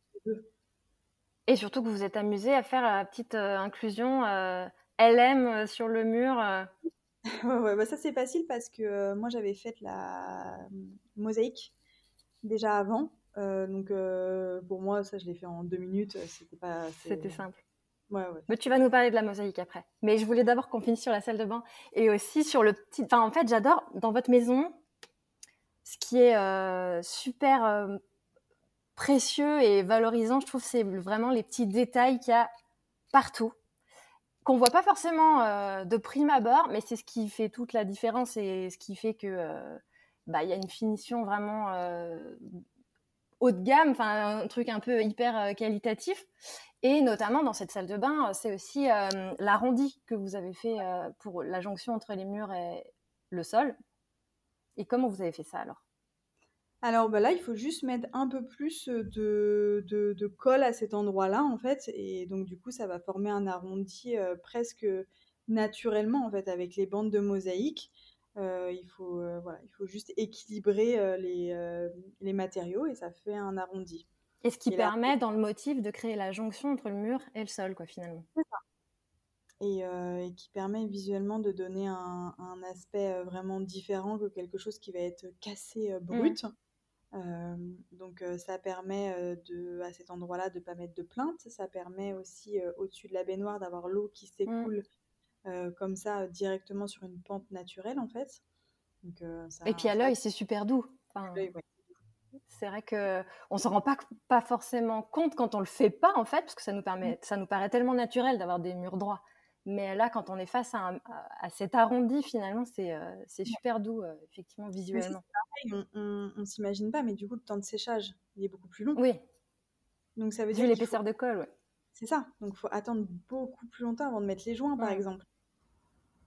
et surtout que vous êtes amusé à faire la petite euh, inclusion euh, LM euh, sur le mur. ouais, bah ça c'est facile parce que moi j'avais fait la mosaïque déjà avant. donc pour moi ça je l'ai fait en deux minutes. C'était pas. C'était simple. Ouais, ouais. Mais tu vas nous parler de la mosaïque après. Mais je voulais d'abord qu'on finisse sur la salle de bain et aussi sur le petit. Enfin, en fait, j'adore dans votre maison ce qui est super précieux et valorisant, je trouve, c'est vraiment les petits détails qu'il y a partout, qu'on voit pas forcément euh, de prime abord, mais c'est ce qui fait toute la différence et ce qui fait que euh, bah, y a une finition vraiment euh, haut de gamme, enfin un truc un peu hyper qualitatif. Et notamment dans cette salle de bain, c'est aussi l'arrondi que vous avez fait pour la jonction entre les murs et le sol. Et comment vous avez fait ça alors? Alors bah là, il faut juste mettre un peu plus de, de, colle à cet endroit-là, en fait. Et donc, du coup, ça va former un arrondi presque naturellement, en fait, avec les bandes de mosaïque. il, faut, voilà, il faut juste équilibrer les, les matériaux et ça fait un arrondi. Et ce qui permet, dans le motif, de créer la jonction entre le mur et le sol, quoi, finalement. C'est ça. Et, et, qui permet visuellement de donner un, un aspect vraiment différent que quelque chose qui va être cassé, mmh. brut donc ça permet de, à cet endroit-là de ne pas mettre de plainte. Ça permet aussi au-dessus de la baignoire d'avoir l'eau qui mmh. s'écoule comme ça directement sur une pente naturelle en fait. Donc, Et puis à l'œil, c'est super doux. C'est vrai que on s'en rend pas, pas forcément compte quand on le fait pas en fait, parce que ça nous permet, mmh. ça nous paraît tellement naturel d'avoir des murs droits. Mais là, quand on est face à, à, cet arrondi, finalement, c'est super doux, effectivement, visuellement on, ne s'imagine pas, mais du coup, le temps de séchage, il est beaucoup plus long. Oui. Donc ça veut dire l'épaisseur de colle, ouais. C'est ça. Donc il faut attendre beaucoup plus longtemps avant de mettre les joints, par exemple.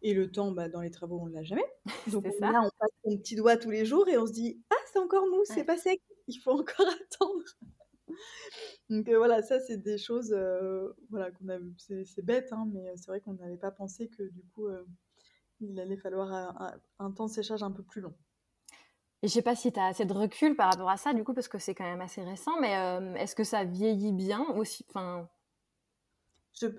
Et le temps, bah, dans les travaux, on ne l'a jamais. Donc ça. là, on passe son petit doigt tous les jours et on se dit Ah, c'est encore mou, c'est pas sec, il faut encore attendre. Donc euh, voilà, ça, c'est des choses euh, voilà, qu'on a C'est bête, hein, mais c'est vrai qu'on n'avait pas pensé que du coup, euh, il allait falloir un, un temps de séchage un peu plus long. Et je sais pas si tu as assez de recul par rapport à ça, du coup, parce que c'est quand même assez récent, mais euh, est-ce que ça vieillit bien aussi enfin...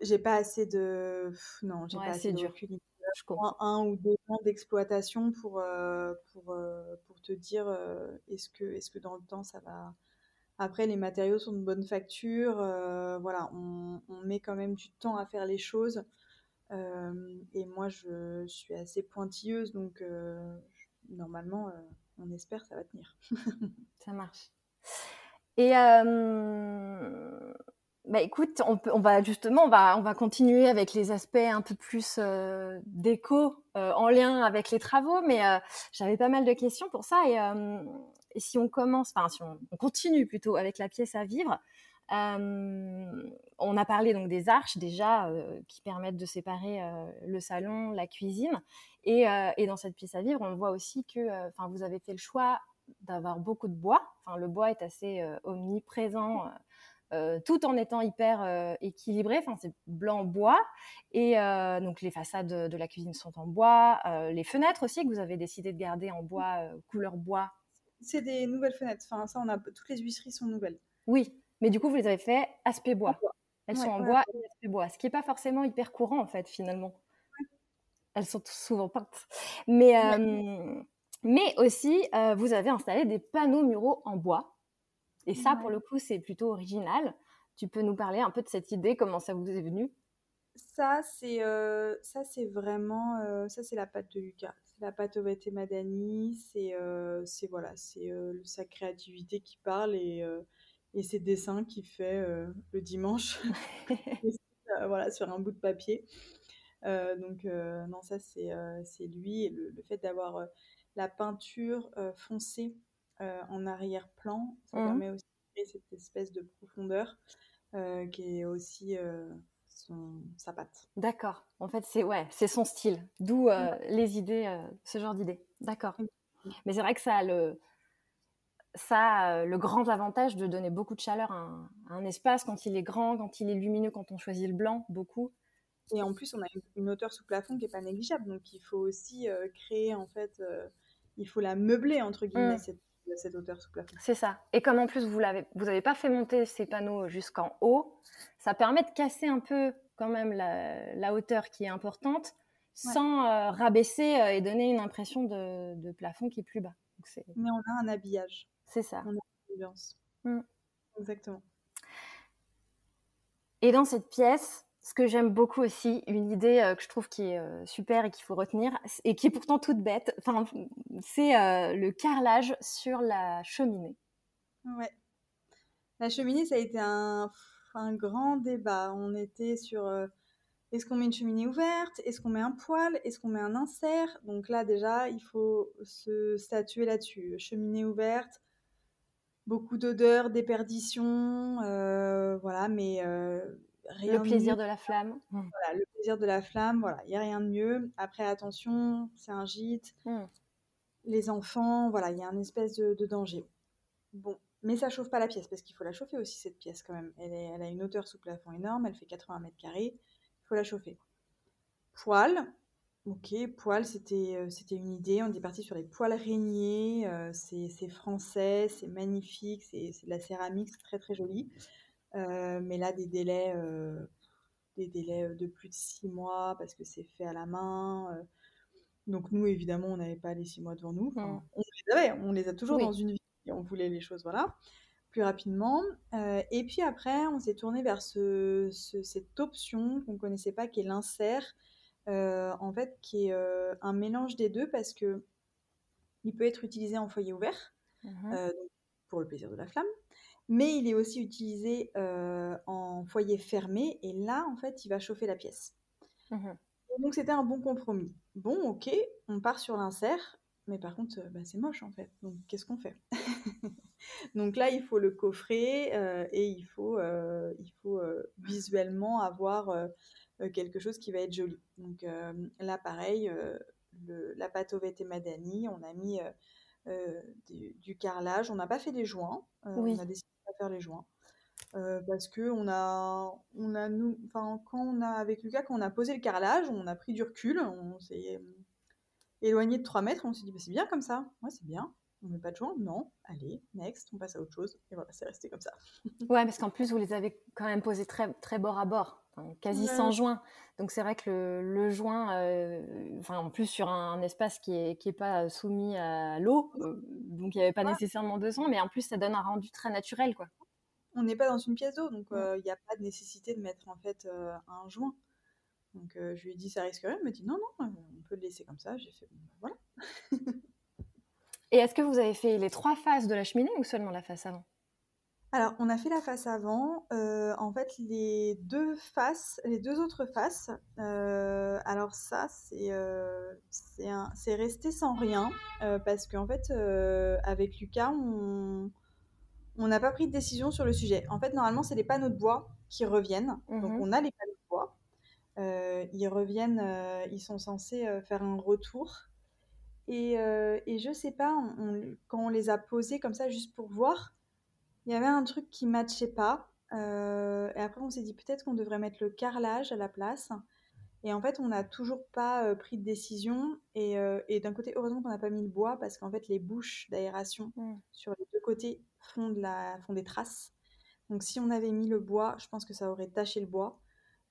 J'ai pas assez de. Non, j'ai pas assez de recul. Je comprends. Un ou deux ans d'exploitation pour, euh, pour, euh, pour te dire est-ce que, est -ce que dans le temps ça va, Après, les matériaux sont de bonne facture. voilà, on, met quand même du temps à faire les choses. et moi, je suis assez pointilleuse, donc normalement, on espère ça va tenir. ça marche. Et euh, bah écoute, on, va justement, on va, on va continuer avec les aspects un peu plus euh, déco euh, en lien avec les travaux, mais j'avais pas mal de questions pour ça. Et, et si on commence, enfin si on, on, continue plutôt avec la pièce à vivre, on a parlé donc des arches déjà qui permettent de séparer le salon, la cuisine, et, dans cette pièce à vivre, on voit aussi que, enfin, vous avez fait le choix d'avoir beaucoup de bois. Enfin, le bois est assez euh, omniprésent. Euh, tout en étant hyper euh, équilibré. Enfin, c'est blanc bois. Et donc, les façades de, la cuisine sont en bois. les fenêtres aussi, que vous avez décidé de garder en bois, couleur bois. C'est des nouvelles fenêtres. Enfin, ça, on a, toutes les huisseries sont nouvelles. Oui, mais du coup, vous les avez fait aspect bois. Elles sont en bois et aspect bois, ce qui n'est pas forcément hyper courant, en fait, finalement. Elles sont souvent peintes. Mais, mais aussi, euh, vous avez installé des panneaux muraux en bois. Et ça, pour le coup, c'est plutôt original. Tu peux nous parler un peu de cette idée, comment ça vous est venu? Ça, c'est euh, ça, c'est vraiment euh, ça, c'est la patte de Lucas. C'est la patte Ovete Madani. C'est c'est voilà, c'est sa créativité qui parle et, et ses dessins qu'il fait le dimanche. voilà, sur un bout de papier. donc non, ça c'est lui et le, le fait d'avoir la peinture euh, foncée euh, en arrière-plan, ça mmh. permet aussi de créer cette espèce de profondeur euh, qui est aussi son, sa patte. D'accord. En fait, c'est ouais, c'est son style. D'où les idées, ce genre d'idées. D'accord. Mais c'est vrai que ça a le, ça le grand avantage de donner beaucoup de chaleur à un, à un, espace quand il est grand, quand il est lumineux, quand on choisit le blanc, beaucoup. Et en plus, on a une hauteur sous plafond qui n'est pas négligeable. Donc, il faut aussi créer en fait il faut la meubler, entre guillemets, mm. cette, hauteur sous plafond. C'est ça. Et comme en plus, vous n'avez vous avez pas fait monter ces panneaux jusqu'en haut, ça permet de casser un peu quand même la, hauteur qui est importante sans euh, rabaisser euh, et donner une impression de, plafond qui est plus bas. Mais on a un habillage. C'est ça. On a une ambiance. Mm. Exactement. Et dans cette pièce, ce que j'aime beaucoup aussi, une idée euh, que je trouve qui est euh, super et qu'il faut retenir, et qui est pourtant toute bête, c'est euh, le carrelage sur la cheminée. Ouais. La cheminée, ça a été un, un grand débat. On était sur est-ce qu'on met une cheminée ouverte? Est-ce qu'on met un poêle? Est-ce qu'on met un insert? Donc là, déjà, il faut se statuer là-dessus. Cheminée ouverte, beaucoup d'odeurs, déperdition, voilà, mais le plaisir de, la flamme. Mmh. Voilà, le plaisir de la flamme, voilà, il n'y a rien de mieux. Après, attention, c'est un gîte. Mmh. Les enfants, voilà, il y a un espèce de, danger. Bon, mais ça chauffe pas la pièce, parce qu'il faut la chauffer aussi, cette pièce, quand même. Elle, elle a une hauteur sous plafond énorme, elle fait 80 mètres carrés, il faut la chauffer. Poêle, ok, poêle, c'était euh, c'était une idée, on est parti sur les poêles régnés, euh, c'est français, c'est magnifique, c'est de la céramique, c'est très très joli. Euh, mais là, des délais, euh, des délais euh, de plus de six mois parce que c'est fait à la main. donc nous, évidemment, on n'avait pas les six mois devant nous. Mmh. On les avait, on les a toujours dans une vie. on voulait les choses, voilà, plus rapidement. et puis après, on s'est tourné vers ce, cette option qu'on connaissait pas, qui est l'insert, en fait, qui est un mélange des deux parce que il peut être utilisé en foyer ouvert, mmh pour le plaisir de la flamme, mais il est aussi utilisé en foyer fermé et là, en fait, il va chauffer la pièce. Mmh donc c'était un bon compromis. Bon, ok, on part sur l'insert, mais par contre, bah, c'est moche en fait. Donc qu'est-ce qu'on fait? Donc là, il faut le coffrer et il faut, il faut visuellement avoir quelque chose qui va être joli. Donc là, pareil, la pâte au Madani, on a mis du, carrelage. On n'a pas fait des joints. On a décidé faire les joints. Euh, parce que on a, on a nous, enfin quand on a avec Lucas, quand on a posé le carrelage, on a pris du recul, on s'est éloigné de 3 mètres, on s'est dit bah, c'est bien comme ça, ouais c'est bien, on met pas de joints, non, allez, next, on passe à autre chose, et voilà, c'est resté comme ça. ouais, parce qu'en plus vous les avez quand même posés très, très bord à bord. Quasi sans joint. Donc c'est vrai que le, joint, enfin en plus sur un, espace qui est qui est pas soumis à l'eau, donc il n'y avait pas nécessairement de son, mais en plus ça donne un rendu très naturel quoi. On n'est pas dans une pièce d'eau, donc il n'y a pas de nécessité de mettre en fait un joint. Donc je lui ai dit ça risque rien, elle m'a dit non non, on peut le laisser comme ça. J'ai fait bon, ben, voilà. Et est-ce que vous avez fait les trois faces de la cheminée ou seulement la face avant? Alors, on a fait la face avant. Euh, en fait, les deux faces, les deux autres faces, euh, alors ça, c'est euh, c'est resté sans rien parce qu'en fait, avec Lucas, on n'a pas pris de décision sur le sujet. En fait, normalement, c'est les panneaux de bois qui reviennent. Donc, mhm. on a les panneaux de bois. ils reviennent, ils sont censés faire un retour. Et, et je sais pas, quand on les a posés comme ça, juste pour voir, il y avait un truc qui matchait pas. Euh, et après, on s'est dit peut-être qu'on devrait mettre le carrelage à la place. Et en fait, on n'a toujours pas euh, pris de décision. Et, euh, et d'un côté, heureusement qu'on n'a pas mis le bois parce qu'en fait, les bouches d'aération mm. sur les deux côtés font, de la, font des traces. Donc, si on avait mis le bois, je pense que ça aurait taché le bois.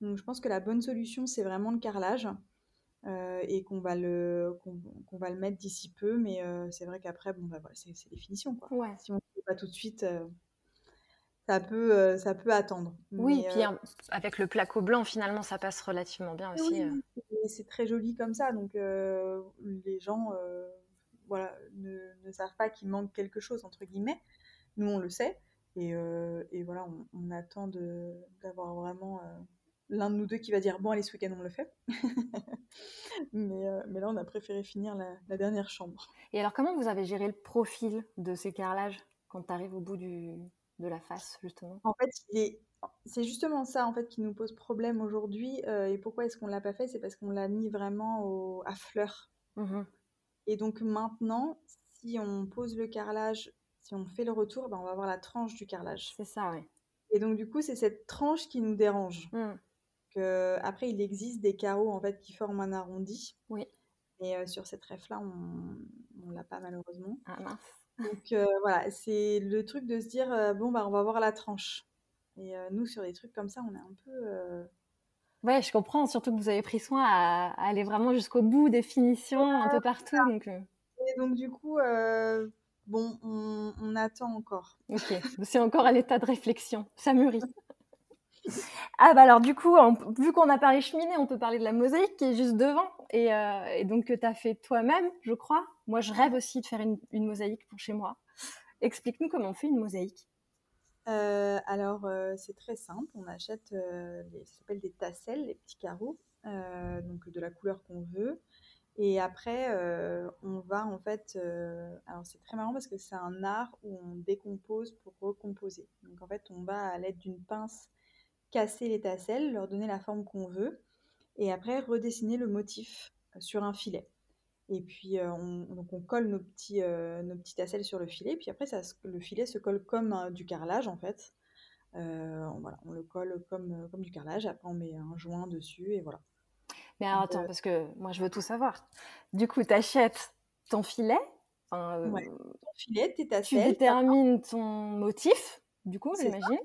Donc, je pense que la bonne solution, c'est vraiment le carrelage. Et qu'on va, le, qu'on, va le mettre d'ici peu. Mais c'est vrai qu'après, bon, bah, voilà, c'est, des finitions. Quoi. Si on ne fait pas tout de suite, ça peut, euh, ça peut attendre. Oui, puis euh, avec le placo blanc, finalement, ça passe relativement bien aussi. Oui, euh. c'est très joli comme ça, donc les gens voilà, ne, ne, savent pas qu'il manque quelque chose, entre guillemets. Nous, on le sait, et, et voilà, on, attend d'avoir vraiment l'un de nous deux qui va dire, bon, allez, ce week-end, on le fait. mais, mais, là, on a préféré finir la, la, dernière chambre. Et alors, comment vous avez géré le profil de ces carrelages quand tu arrives au bout du, de la face, justement? En fait, c'est justement ça en fait qui nous pose problème aujourd'hui. Euh, et pourquoi est-ce qu'on l'a pas fait? C'est parce qu'on l'a mis vraiment à fleur. Mmh et donc maintenant, si on pose le carrelage, si on fait le retour, ben on va voir la tranche du carrelage. C'est ça, oui. Et donc du coup, c'est cette tranche qui nous dérange. Mmh. Après, il existe des carreaux en fait qui forment un arrondi. Oui. Et euh, sur cette ref là, on, ne l'a pas malheureusement. Ah mince. Donc euh, voilà, c'est le truc de se dire euh, bon bah on va voir la tranche. Et nous sur des trucs comme ça, on est un peu Ouais, je comprends, surtout que vous avez pris soin à, aller vraiment jusqu'au bout des finitions un peu partout. Donc, Et donc du coup, bon, on, attend encore. Ok, c'est encore à l'état de réflexion, ça mûrit. Ah bah alors du coup, vu qu'on a parlé cheminée, on peut parler de la mosaïque qui est juste devant et, euh, donc que tu as fait toi-même, je crois. Moi, je rêve aussi de faire une, mosaïque pour chez moi. Explique-nous comment on fait une mosaïque. Euh, alors euh, c'est très simple, on achète, les, ça s'appelle des tasselles, les petits carreaux, donc de la couleur qu'on veut. Et après, on va en fait. alors, c'est très marrant parce que c'est un art où on décompose pour recomposer. Donc, en fait, on va à l'aide d'une pince casser les tasselles, leur donner la forme qu'on veut, et après redessiner le motif euh, sur un filet. Et puis euh, on, donc on colle nos petits, euh, nos petits tasselles sur le filet, puis après ça, le filet se colle comme du carrelage en fait. voilà, on le colle comme, comme du carrelage, après on met un joint dessus et voilà. Mais alors, attends, parce que moi je veux tout savoir. Du coup, tu achètes ton filet, ton filet, tes tasselles. Tu détermines ton motif, du coup, j'imagine.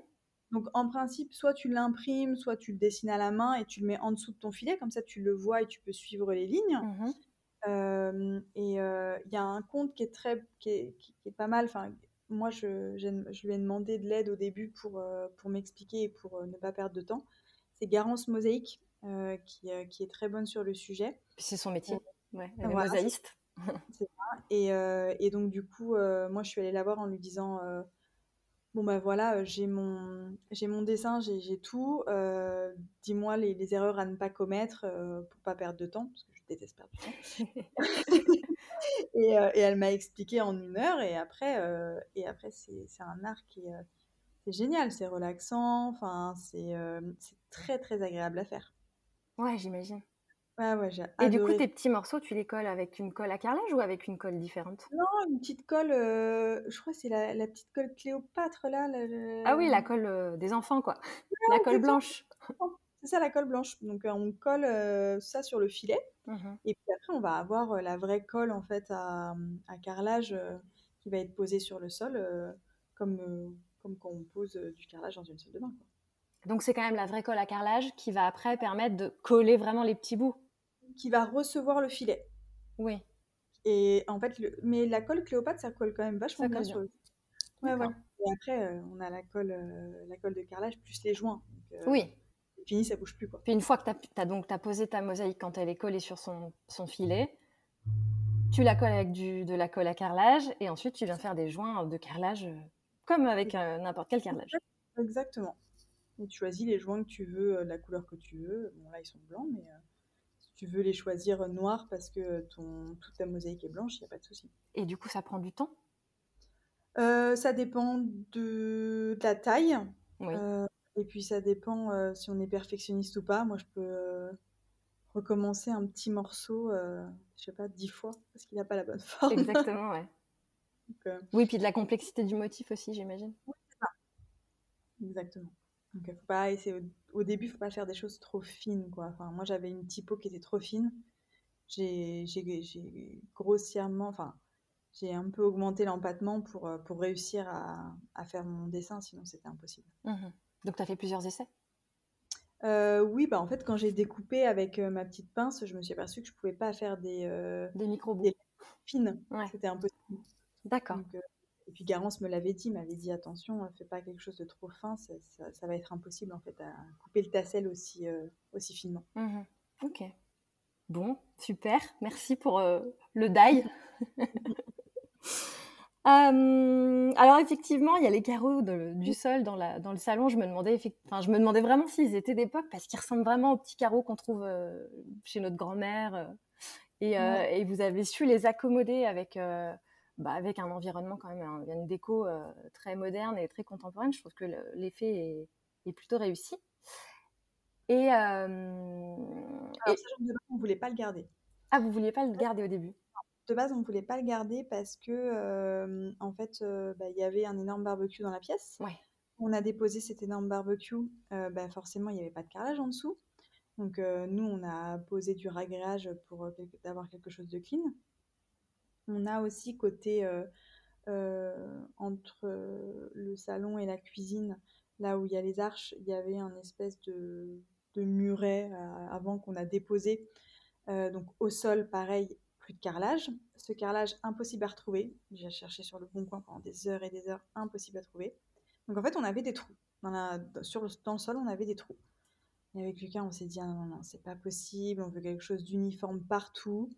Donc en principe, soit tu l'imprimes, soit tu le dessines à la main et tu le mets en dessous de ton filet, comme ça tu le vois et tu peux suivre les lignes. Mmh euh, et euh, il y a un compte qui est très, qui est, pas mal. Enfin, moi, je, je, lui ai demandé de l'aide au début pour, euh, pour m'expliquer et pour ne pas perdre de temps. C'est Garance Mosaïque qui, qui, est très bonne sur le sujet. C'est son métier, ouais, elle est mosaïste. Ça. Et, et, donc du coup, moi, je suis allée la voir en lui disant bon ben voilà, j'ai mon, j'ai mon dessin, j'ai tout. Dis-moi les, erreurs à ne pas commettre pour pas perdre de temps, parce que je déteste perdre du temps. et, elle m'a expliqué en une heure, et après, et après c'est, un art qui est, c'est génial, c'est relaxant, enfin c'est, c'est très très agréable à faire. Ouais, j'imagine. Ouais, j'ai Et du coup, tes petits morceaux, tu les colles avec une colle à carrelage ou avec une colle différente? Non, une petite colle, euh, je crois que c'est la, petite colle Cléopâtre là. Ah oui, la colle euh, des enfants quoi. la colle blanche. C'est ça la colle blanche. Donc euh, on colle ça sur le filet. Mmh et puis après, on va avoir la vraie colle en fait à, carrelage qui va être posée sur le sol comme, comme quand on pose du carrelage dans une salle de bain. Donc c'est quand même la vraie colle à carrelage qui va après permettre de coller vraiment les petits bouts. Qui va recevoir le filet. Oui. Et en fait, le... mais la colle Cléopâtre, ça colle quand même vachement Ça bien sur le. Ouais, D'accord. ouais. Et après, euh, on a la colle, euh, la colle de carrelage plus les joints. Donc, euh, Oui. fini, ça bouge plus quoi. Puis une fois que tu as, donc t'as posé ta mosaïque quand elle est collée sur son, son filet, tu la colles avec du, de la colle à carrelage et ensuite tu viens faire des joints de carrelage euh, comme avec n'importe quel carrelage. Exactement. Et tu choisis les joints que tu veux, la couleur que tu veux. Bon, là, ils sont blancs, mais tu veux les choisir noirs parce que ton, toute ta mosaïque est blanche, il n'y a pas de souci. Et du coup, ça prend du temps? Euh, ça dépend de, de la taille. Oui. Euh, et puis, ça dépend euh, si on est perfectionniste ou pas. Moi, je peux recommencer un petit morceau, je sais pas, dix fois parce qu'il n'a pas la bonne forme. Exactement, ouais. Donc, Oui, puis de la complexité du motif aussi, j'imagine. Exactement. Donc, euh, faut pas essayer au, début, il faut pas faire des choses trop fines, quoi. Enfin, moi, j'avais une typo qui était trop fine. J'ai grossièrement, enfin, j'ai un peu augmenté l'empattement pour, euh, pour réussir à, à faire mon dessin, sinon c'était impossible. Mhm. Donc tu as fait plusieurs essais? Euh, oui, bah en fait, quand j'ai découpé avec euh, ma petite pince, je me suis aperçue que je pouvais pas faire des euh, Des micro-bouts. Fines. Ouais. C'était impossible. D'accord. Et puis Garance me l'avait dit, m'avait dit attention, euh, fais pas quelque chose de trop fin, ça, ça- ça va être impossible en fait à couper le tassel aussi, euh, aussi finement. Mhm. Ok. Bon, super. Merci pour euh, le die. Euh, alors effectivement, il y a les carreaux de- du sol dans, la, dans le salon. Je me demandais, enfin, je me demandais vraiment s'ils étaient d'époque parce qu'ils ressemblent vraiment aux petits carreaux qu'on trouve chez notre grand-mère. et, Ouais. et vous avez su les accommoder avec, bah, avec un environnement quand même, un- une déco euh, très moderne et très contemporaine. Je trouve que le- l'effet est, est plutôt réussi. Et, euh, Alors, et- de base, on voulait pas le garder. ah, vous vouliez pas le garder au début? De base, on voulait pas le garder parce que euh, en fait, euh, bah, il y avait un énorme barbecue dans la pièce. Ouais. On a déposé cet énorme barbecue, bah, forcément, il n'y avait pas de carrelage en dessous. Donc, nous, on a posé du ragréage pour avoir quelque chose de clean. On a aussi côté euh, euh, entre euh, le salon et la cuisine, là où il y a les arches, il y avait un espèce de, muret avant qu'on a déposé. Donc au sol, pareil, plus de carrelage. Ce carrelage, impossible à retrouver. J'ai cherché sur le bon coin pendant des heures et des heures, impossible à trouver. Donc en fait, on avait des trous. Dans, sur le, sol, on avait des trous. Et avec Lucas, on s'est dit, ah non, non, c'est pas possible, on veut quelque chose d'uniforme partout.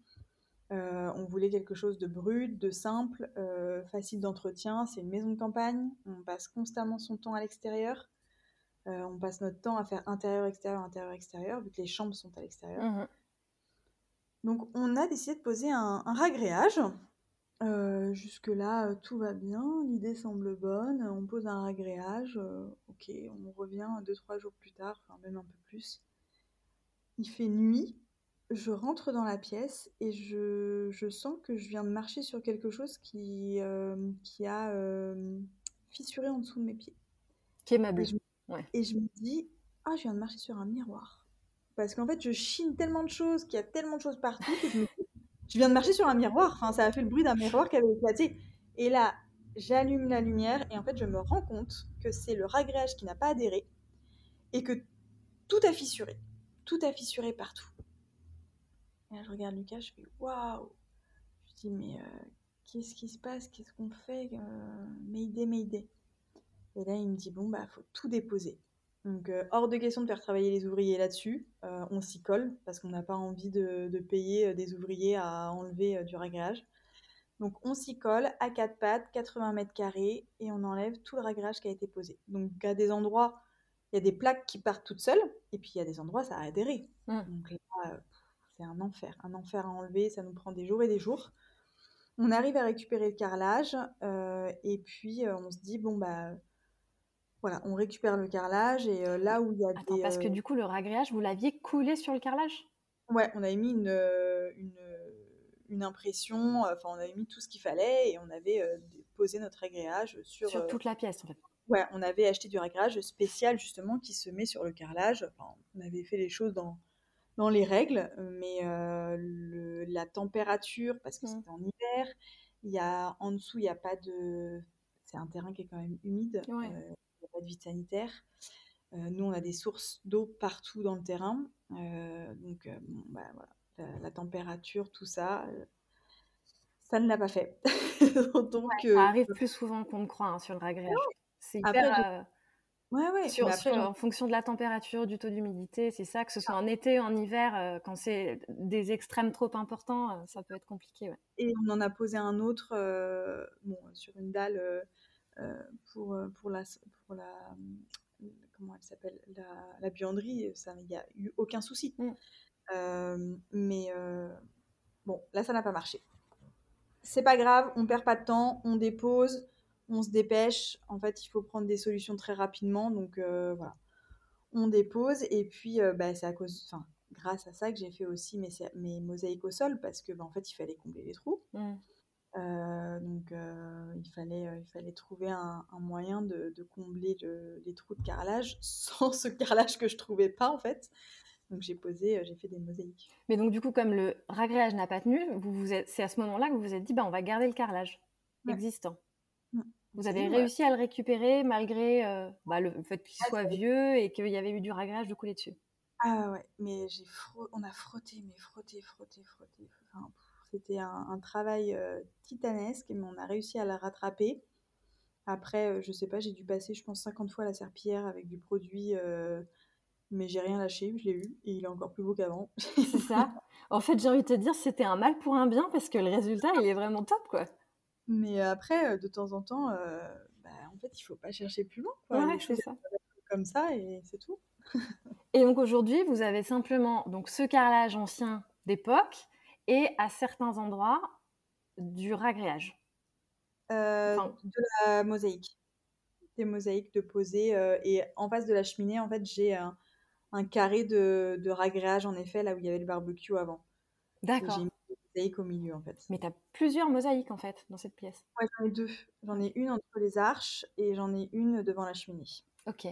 Euh, on voulait quelque chose de brut, de simple, euh, facile d'entretien. C'est une maison de campagne, on passe constamment son temps à l'extérieur. Euh, on passe notre temps à faire intérieur-extérieur, intérieur-extérieur, vu que les chambres sont à l'extérieur. Mhm. Donc on a décidé de poser un, un ragréage. Jusque-là, tout va bien, l'idée semble bonne. On pose un ragréage, ok, on revient deux, trois jours plus tard, enfin même un peu plus. Il fait nuit, je rentre dans la pièce et je, je sens que je viens de marcher sur quelque chose qui, euh, qui a euh, fissuré en dessous de mes pieds. Qui est Et je, Ouais. et je me dis, ah, je viens de marcher sur un miroir. Parce qu'en fait, je chine tellement de choses, qu'il y a tellement de choses partout que je me dis, je viens de marcher sur un miroir. Enfin, ça a fait le bruit d'un miroir qui avait éclaté. Et là, j'allume la lumière et en fait, je me rends compte que c'est le ragréage qui n'a pas adhéré et que tout a fissuré. Tout a fissuré partout. Et là, je regarde Lucas, je fais waouh. Je dis, mais euh, qu'est-ce qui se passe? Qu'est-ce qu'on fait? Euh, Mayday, Mayday. Et là, il me dit, bon, bah, faut tout déposer. Donc, euh, hors de question de faire travailler les ouvriers là-dessus. Euh, on s'y colle parce qu'on n'a pas envie de, de payer des ouvriers à enlever du ragréage. Donc, on s'y colle à quatre pattes, 80 mètres carrés, et on enlève tout le ragréage qui a été posé. Donc, à des endroits, il y a des plaques qui partent toutes seules, et puis il y a des endroits, ça a adhéré. Mm. Donc là, c'est un enfer. Un enfer à enlever, ça nous prend des jours et des jours. On arrive à récupérer le carrelage, euh, et puis euh, on se dit, bon, bah, voilà, on récupère le carrelage, et euh, là où il y a Attends, des. parce que du coup, le ragréage, vous l'aviez coulé sur le carrelage? Ouais, on avait mis une, une, une impression, enfin, on avait mis tout ce qu'il fallait, et on avait posé notre agréage sur. sur toute la pièce, en fait. Ouais, on avait acheté du ragréage spécial justement qui se met sur le carrelage. Enfin, on avait fait les choses dans, dans les règles, mais euh, le- la température, parce que Mm. c'était en hiver, il y a, en dessous, il n'y a pas de... C'est un terrain qui est quand même humide, Ouais. euh, il n'y a pas de vide sanitaire. nous, on a des sources d'eau partout dans le terrain. donc, bah, voilà, la, température, tout ça, ça ne l'a pas fait. donc, ça arrive plus souvent qu'on ne croit hein, sur le ragréage. C'est hyper. Ouais, ouais. Sur, en fonction de la température, du taux d'humidité, c'est ça, que ce soit en été, en hiver, euh, quand c'est des extrêmes trop importants, euh, ça peut être compliqué. Et on en a posé un autre euh, bon, sur une dalle pour, pour, la, pour la. Comment elle s'appelle la, la, buanderie, il n'y a eu aucun souci. Mmh. mais bon, là, ça n'a pas marché. C'est pas grave, on perd pas de temps, on dépose on se dépêche. En fait, il faut prendre des solutions très rapidement. Donc euh, voilà, on dépose. Et puis, euh, bah, c'est à cause, enfin, grâce à ça que j'ai fait aussi mes, mes mosaïques au sol parce que, bah, en fait, il fallait combler les trous. Mmh. Euh, donc, il, fallait, il fallait trouver un, moyen de, combler les trous de carrelage sans ce carrelage que je trouvais pas, en fait. Donc j'ai posé, j'ai fait des mosaïques. Mais donc du coup, comme le ragréage n'a pas tenu, vous vous c'est à ce moment-là que vous vous êtes dit, bah, on va garder le carrelage existant. Vous avez réussi à le récupérer malgré euh, bah, le fait qu'il soit vieux et qu'il y avait eu du ragrage de couler dessus. Ah ouais, mais j'ai on a frotté, mais frotté, frotté, frotté. C'était un, travail euh, titanesque, mais on a réussi à la rattraper. Après, euh, je sais pas, j'ai dû passer, je pense, 50 fois la serpillière avec du produit, mais j'ai rien lâché, je l'ai eu, et il est encore plus beau qu'avant. C'est ça. En fait, j'ai envie de te dire, c'était un mal pour un bien, parce que le résultat, il est vraiment top, quoi. Mais après, de temps en temps, bah, en fait, il faut pas chercher plus loin. Quoi. Ouais, c'est ça. Comme ça et c'est tout. et donc aujourd'hui, vous avez simplement donc ce carrelage ancien d'époque et à certains endroits du ragréage. de la mosaïque. Des mosaïques de poser. et en face de la cheminée, en fait, j'ai un, un, carré de, de ragréage, en effet, là où il y avait le barbecue avant. D'accord au milieu en fait. Mais tu as plusieurs mosaïques en fait dans cette pièce. Ouais, j'en ai deux. J'en ai une entre les arches et j'en ai une devant la cheminée. Ok.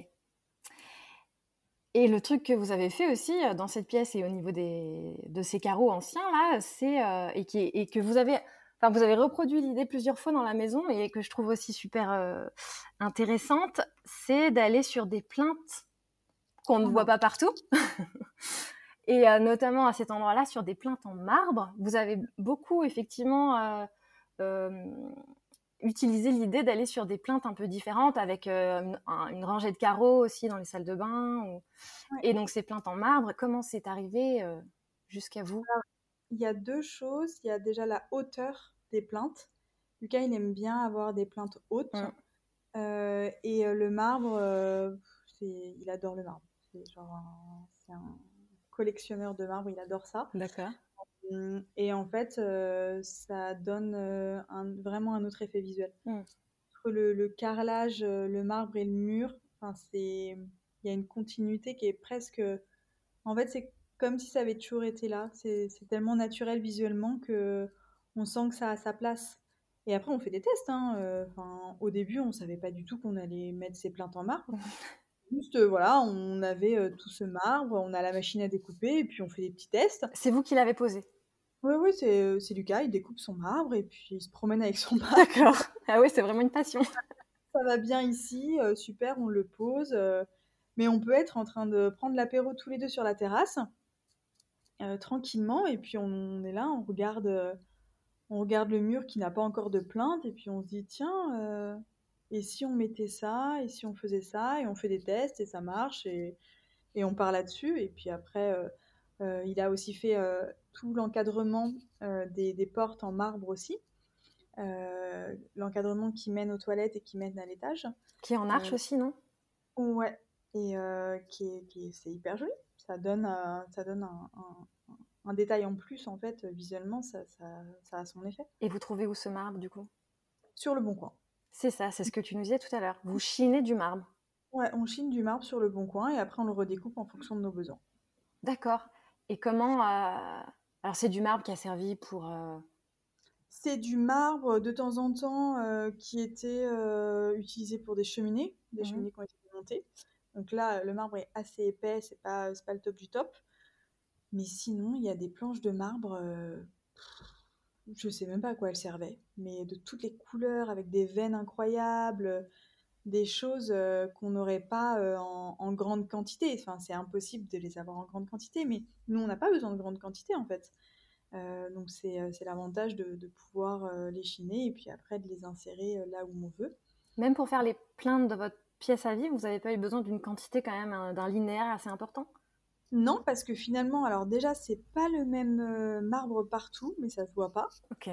Et le truc que vous avez fait aussi euh, dans cette pièce et au niveau des, de ces carreaux anciens là, c'est euh, et, qui, et que vous avez, enfin vous avez reproduit l'idée plusieurs fois dans la maison et que je trouve aussi super euh, intéressante, c'est d'aller sur des plaintes qu'on ne voit pas partout. Et euh, notamment à cet endroit-là, sur des plaintes en marbre, vous avez beaucoup effectivement euh, euh, utilisé l'idée d'aller sur des plaintes un peu différentes, avec une, rangée de carreaux aussi dans les salles de bain. Et donc ces plaintes en marbre, comment c'est arrivé jusqu'à vous? Il y a deux choses. Il y a déjà la hauteur des plaintes. Lucas, il aime bien avoir des plaintes hautes. Mmh. et le marbre, il adore le marbre. C'est genre un, collectionneur de marbre, il adore ça. D'accord. Hum, et en fait, euh, ça donne euh, un, vraiment un autre effet visuel. Mmh. Entre le, carrelage, euh, le marbre et le mur, il y a une continuité qui est presque. En fait, c'est comme si ça avait toujours été là. C'est tellement naturel visuellement que on sent que ça a sa place. Et après, on fait des tests. Hein. Au début, on savait pas du tout qu'on allait mettre ces plaintes en marbre. Juste, euh, voilà, on avait euh, tout ce marbre, on a la machine à découper et puis on fait des petits tests. C'est vous qui l'avez posé Oui, oui, c'est, euh, c'est Lucas, il découpe son marbre et puis il se promène avec son marbre. D'accord. Ah oui, c'est vraiment une passion. Ça va bien ici, super, on le pose. mais on peut être en train de prendre l'apéro tous les deux sur la terrasse, tranquillement, et puis on, est là, on regarde, on regarde le mur qui n'a pas encore de plainte, et puis on se dit, tiens et si on mettait ça, et si on faisait ça, et on fait des tests, et ça marche, et, et on part là-dessus. Et puis après, euh, euh, il a aussi fait euh, tout l'encadrement des, des, portes en marbre aussi. l'encadrement qui mène aux toilettes et qui mène à l'étage. Qui est en arche aussi, non? Ouais, et qui est, qui c'est hyper joli. Ça donne, ça donne un, un, détail en plus, en fait, visuellement, ça, ça, ça a son effet. Et vous trouvez où ce marbre, du coup? Sur le bon coin. C'est ça, c'est ce que tu nous disais tout à l'heure. Vous chinez du marbre. Ouais, on chine du marbre sur le bon coin et après on le redécoupe en fonction de nos besoins. D'accord. Et comment euh, Alors c'est du marbre qui a servi pour. Euh, c'est du marbre de temps en temps euh, qui était utilisé pour des cheminées, des mmh cheminées qui ont été montées. Donc là, le marbre est assez épais, c'est pas, pas le top du top. Mais sinon, il y a des planches de marbre je sais même pas à quoi elle servait, mais de toutes les couleurs, avec des veines incroyables, des choses qu'on n'aurait pas en, grande quantité. Enfin, c'est impossible de les avoir en grande quantité, mais nous, on n'a pas besoin de grande quantité en fait. donc c'est l'avantage de, de, pouvoir les chiner et puis après de les insérer là où on veut. Même pour faire les plaintes de votre pièce à vivre, vous n'avez pas eu besoin d'une quantité quand même, d'un linéaire assez important? Non, parce que finalement, alors déjà, c'est pas le même marbre partout, mais ça se voit pas. Ok.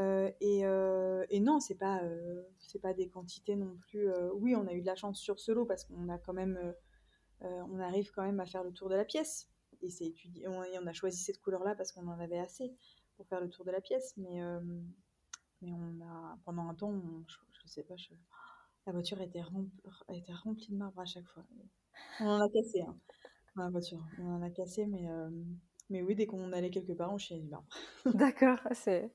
Euh, euh, et, non, c'est pas, euh, c'est pas des quantités non plus. oui, on a eu de la chance sur ce lot parce qu'on a quand même, on arrive quand même à faire le tour de la pièce. Et c'est étudié. On, on, a choisi cette couleur-là parce qu'on en avait assez pour faire le tour de la pièce. Mais, mais on a, pendant un temps, je, sais pas, la voiture était, remplie, était remplie de marbre à chaque fois. On en a cassé, hein, la voiture. On en a cassé, mais mais oui, dès qu'on allait quelque part, on chiait du marbre. D'accord, c'est.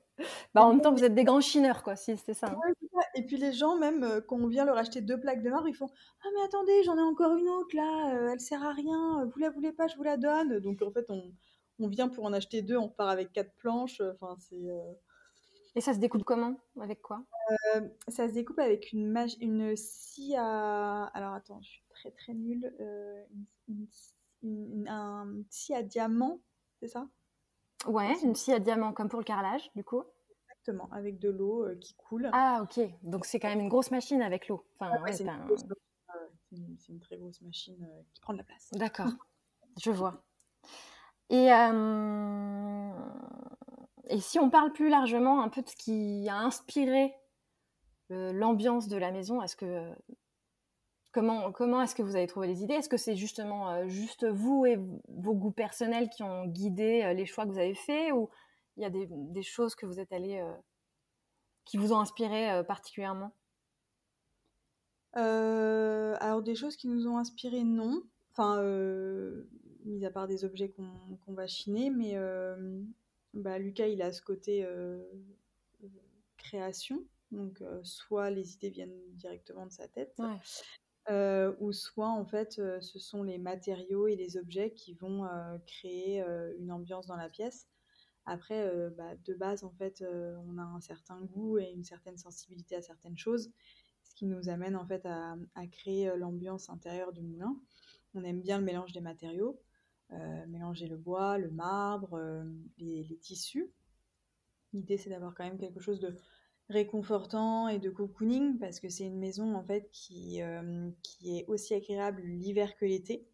Bah, en même temps, vous êtes des grands chineurs, quoi, si c'était ça. Hein. Et puis les gens, même euh, quand on vient leur acheter deux plaques de marbre, ils font Ah, mais attendez, j'en ai encore une autre là, euh, elle sert à rien, vous la voulez pas, je vous la donne. Donc en fait, on, on vient pour en acheter deux, on repart avec quatre planches. Enfin, c'est. Euh, Et ça se découpe comment? Avec quoi? Ça se découpe avec une, une scie à. Alors attends, je suis très très nulle. Une, un scie à diamant c'est ça? Ouais, une scie à diamant, comme pour le carrelage, du coup. Exactement, avec de l'eau euh, qui coule. Ah, ok. Donc c'est quand même une grosse machine avec l'eau. Enfin, c'est une, très grosse machine euh, qui prend de la place. D'accord, je vois. Et, euh, et si on parle plus largement un peu de ce qui a inspiré l'ambiance de la maison, est-ce que Comment, comment est-ce que vous avez trouvé les idées? Est-ce que c'est justement euh, juste vous et vos goûts personnels qui ont guidé euh, les choix que vous avez faits ou il y a des, des choses que vous êtes allé euh, qui vous ont inspiré particulièrement? Alors des choses qui nous ont inspiré, non. Enfin, mis à part des objets qu'on va chiner, mais bah, Lucas, il a ce côté création. Donc, soit les idées viennent directement de sa tête, ou soit en fait ce sont les matériaux et les objets qui vont créer une ambiance dans la pièce. Après, bah, de base, en fait, on a un certain goût et une certaine sensibilité à certaines choses, ce qui nous amène en fait à, créer l'ambiance intérieure du moulin. On aime bien le mélange des matériaux, mélanger le bois, le marbre, les, les tissus. L'idée, c'est d'avoir quand même quelque chose de réconfortant et de cocooning parce que c'est une maison en fait qui, euh, qui est aussi agréable l'hiver que l'été.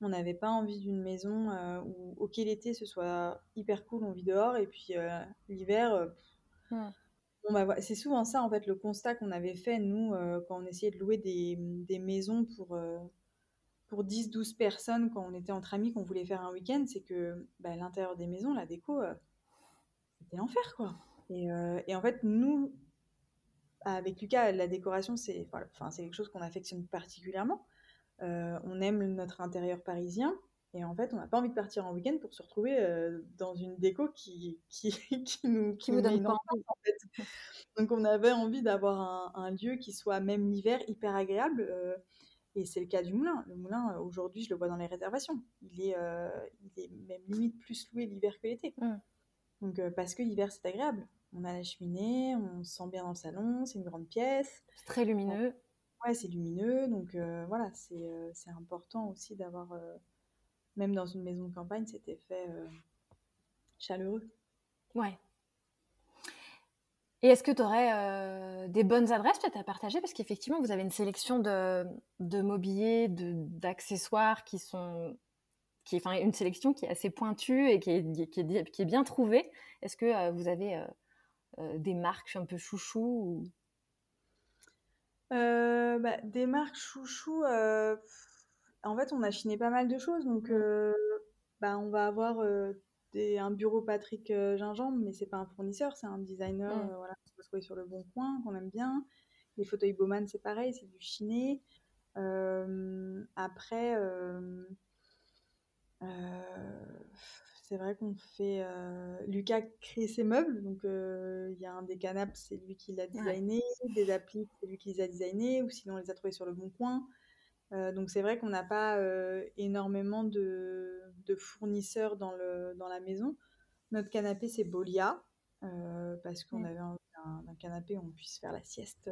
On n'avait pas envie d'une maison euh, où, ok, l'été ce soit hyper cool, on vit dehors, et puis euh, l'hiver, bah, c'est souvent ça en fait le constat qu'on avait fait nous quand on essayait de louer des, des maisons pour, pour 10-12 personnes quand on était entre amis, qu'on voulait faire un week-end, c'est que bah, l'intérieur des maisons, la déco, c'était l'enfer quoi. Euh, et, en fait, nous, avec Lucas, la décoration, c'est enfin, quelque chose qu'on affectionne particulièrement. Euh, on aime notre intérieur parisien. Et en fait, on n'a pas envie de partir en week-end pour se retrouver euh, dans une déco qui, qui, qui nous, qui nous donne pas en fait. Donc, on avait envie d'avoir un, lieu qui soit, même l'hiver, hyper agréable. et c'est le cas du moulin. Le moulin, aujourd'hui, je le vois dans les réservations. Il est, il est même limite plus loué l'hiver que l'été. Mmh. Donc, parce que l'hiver, c'est agréable. On a la cheminée, on se sent bien dans le salon, c'est une grande pièce. C'est très lumineux. Ouais, c'est lumineux, donc euh, voilà, euh, c'est important aussi d'avoir, euh, même dans une maison de campagne, cet effet chaleureux. Ouais. Et est-ce que tu aurais des bonnes adresses peut-être à partager? Parce qu'effectivement, vous avez une sélection de, de mobilier, d'accessoires qui sont qui est enfin, une sélection qui est assez pointue et qui est, qui est, qui est bien trouvée. Est-ce que vous avez euh, des marques un peu chouchou euh, bah, Des marques chouchou, euh, en fait, on a chiné pas mal de choses. Donc, bah, on va avoir des, un bureau Patrick Gingembre, mais c'est pas un fournisseur, c'est un designer mmh. voilà, qu'on peut trouver sur le bon coin, qu'on aime bien. Les fauteuils Bowman, c'est pareil, c'est du chiné. après, c'est vrai qu'on fait. Euh, Lucas crée ses meubles, donc euh, il y a un des canapes, c'est lui qui l'a designé, des applis, c'est lui qui les a designés, ou sinon on les a trouvés sur le bon coin. Euh, donc c'est vrai qu'on n'a pas énormément de, fournisseurs dans, le, dans la maison. Notre canapé, c'est Bolia, parce qu'on avait un, un, canapé où on puisse faire la sieste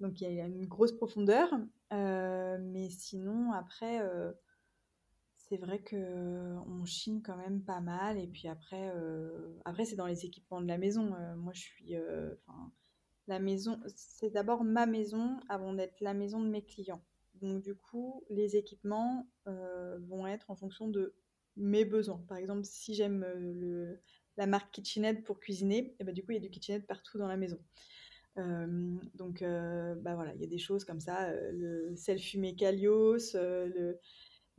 Donc il y a une grosse profondeur. mais sinon, après, c'est vrai qu'on chine quand même pas mal. Et puis après, après c'est dans les équipements de la maison. moi, je suis. la maison, c'est d'abord ma maison avant d'être la maison de mes clients. Donc du coup, les équipements vont être en fonction de mes besoins. Par exemple, si j'aime la marque KitchenAid pour cuisiner, et eh ben, du coup, il y a du KitchenAid partout dans la maison. donc, bah voilà, il y a des choses comme ça, le sel fumé Calios, le,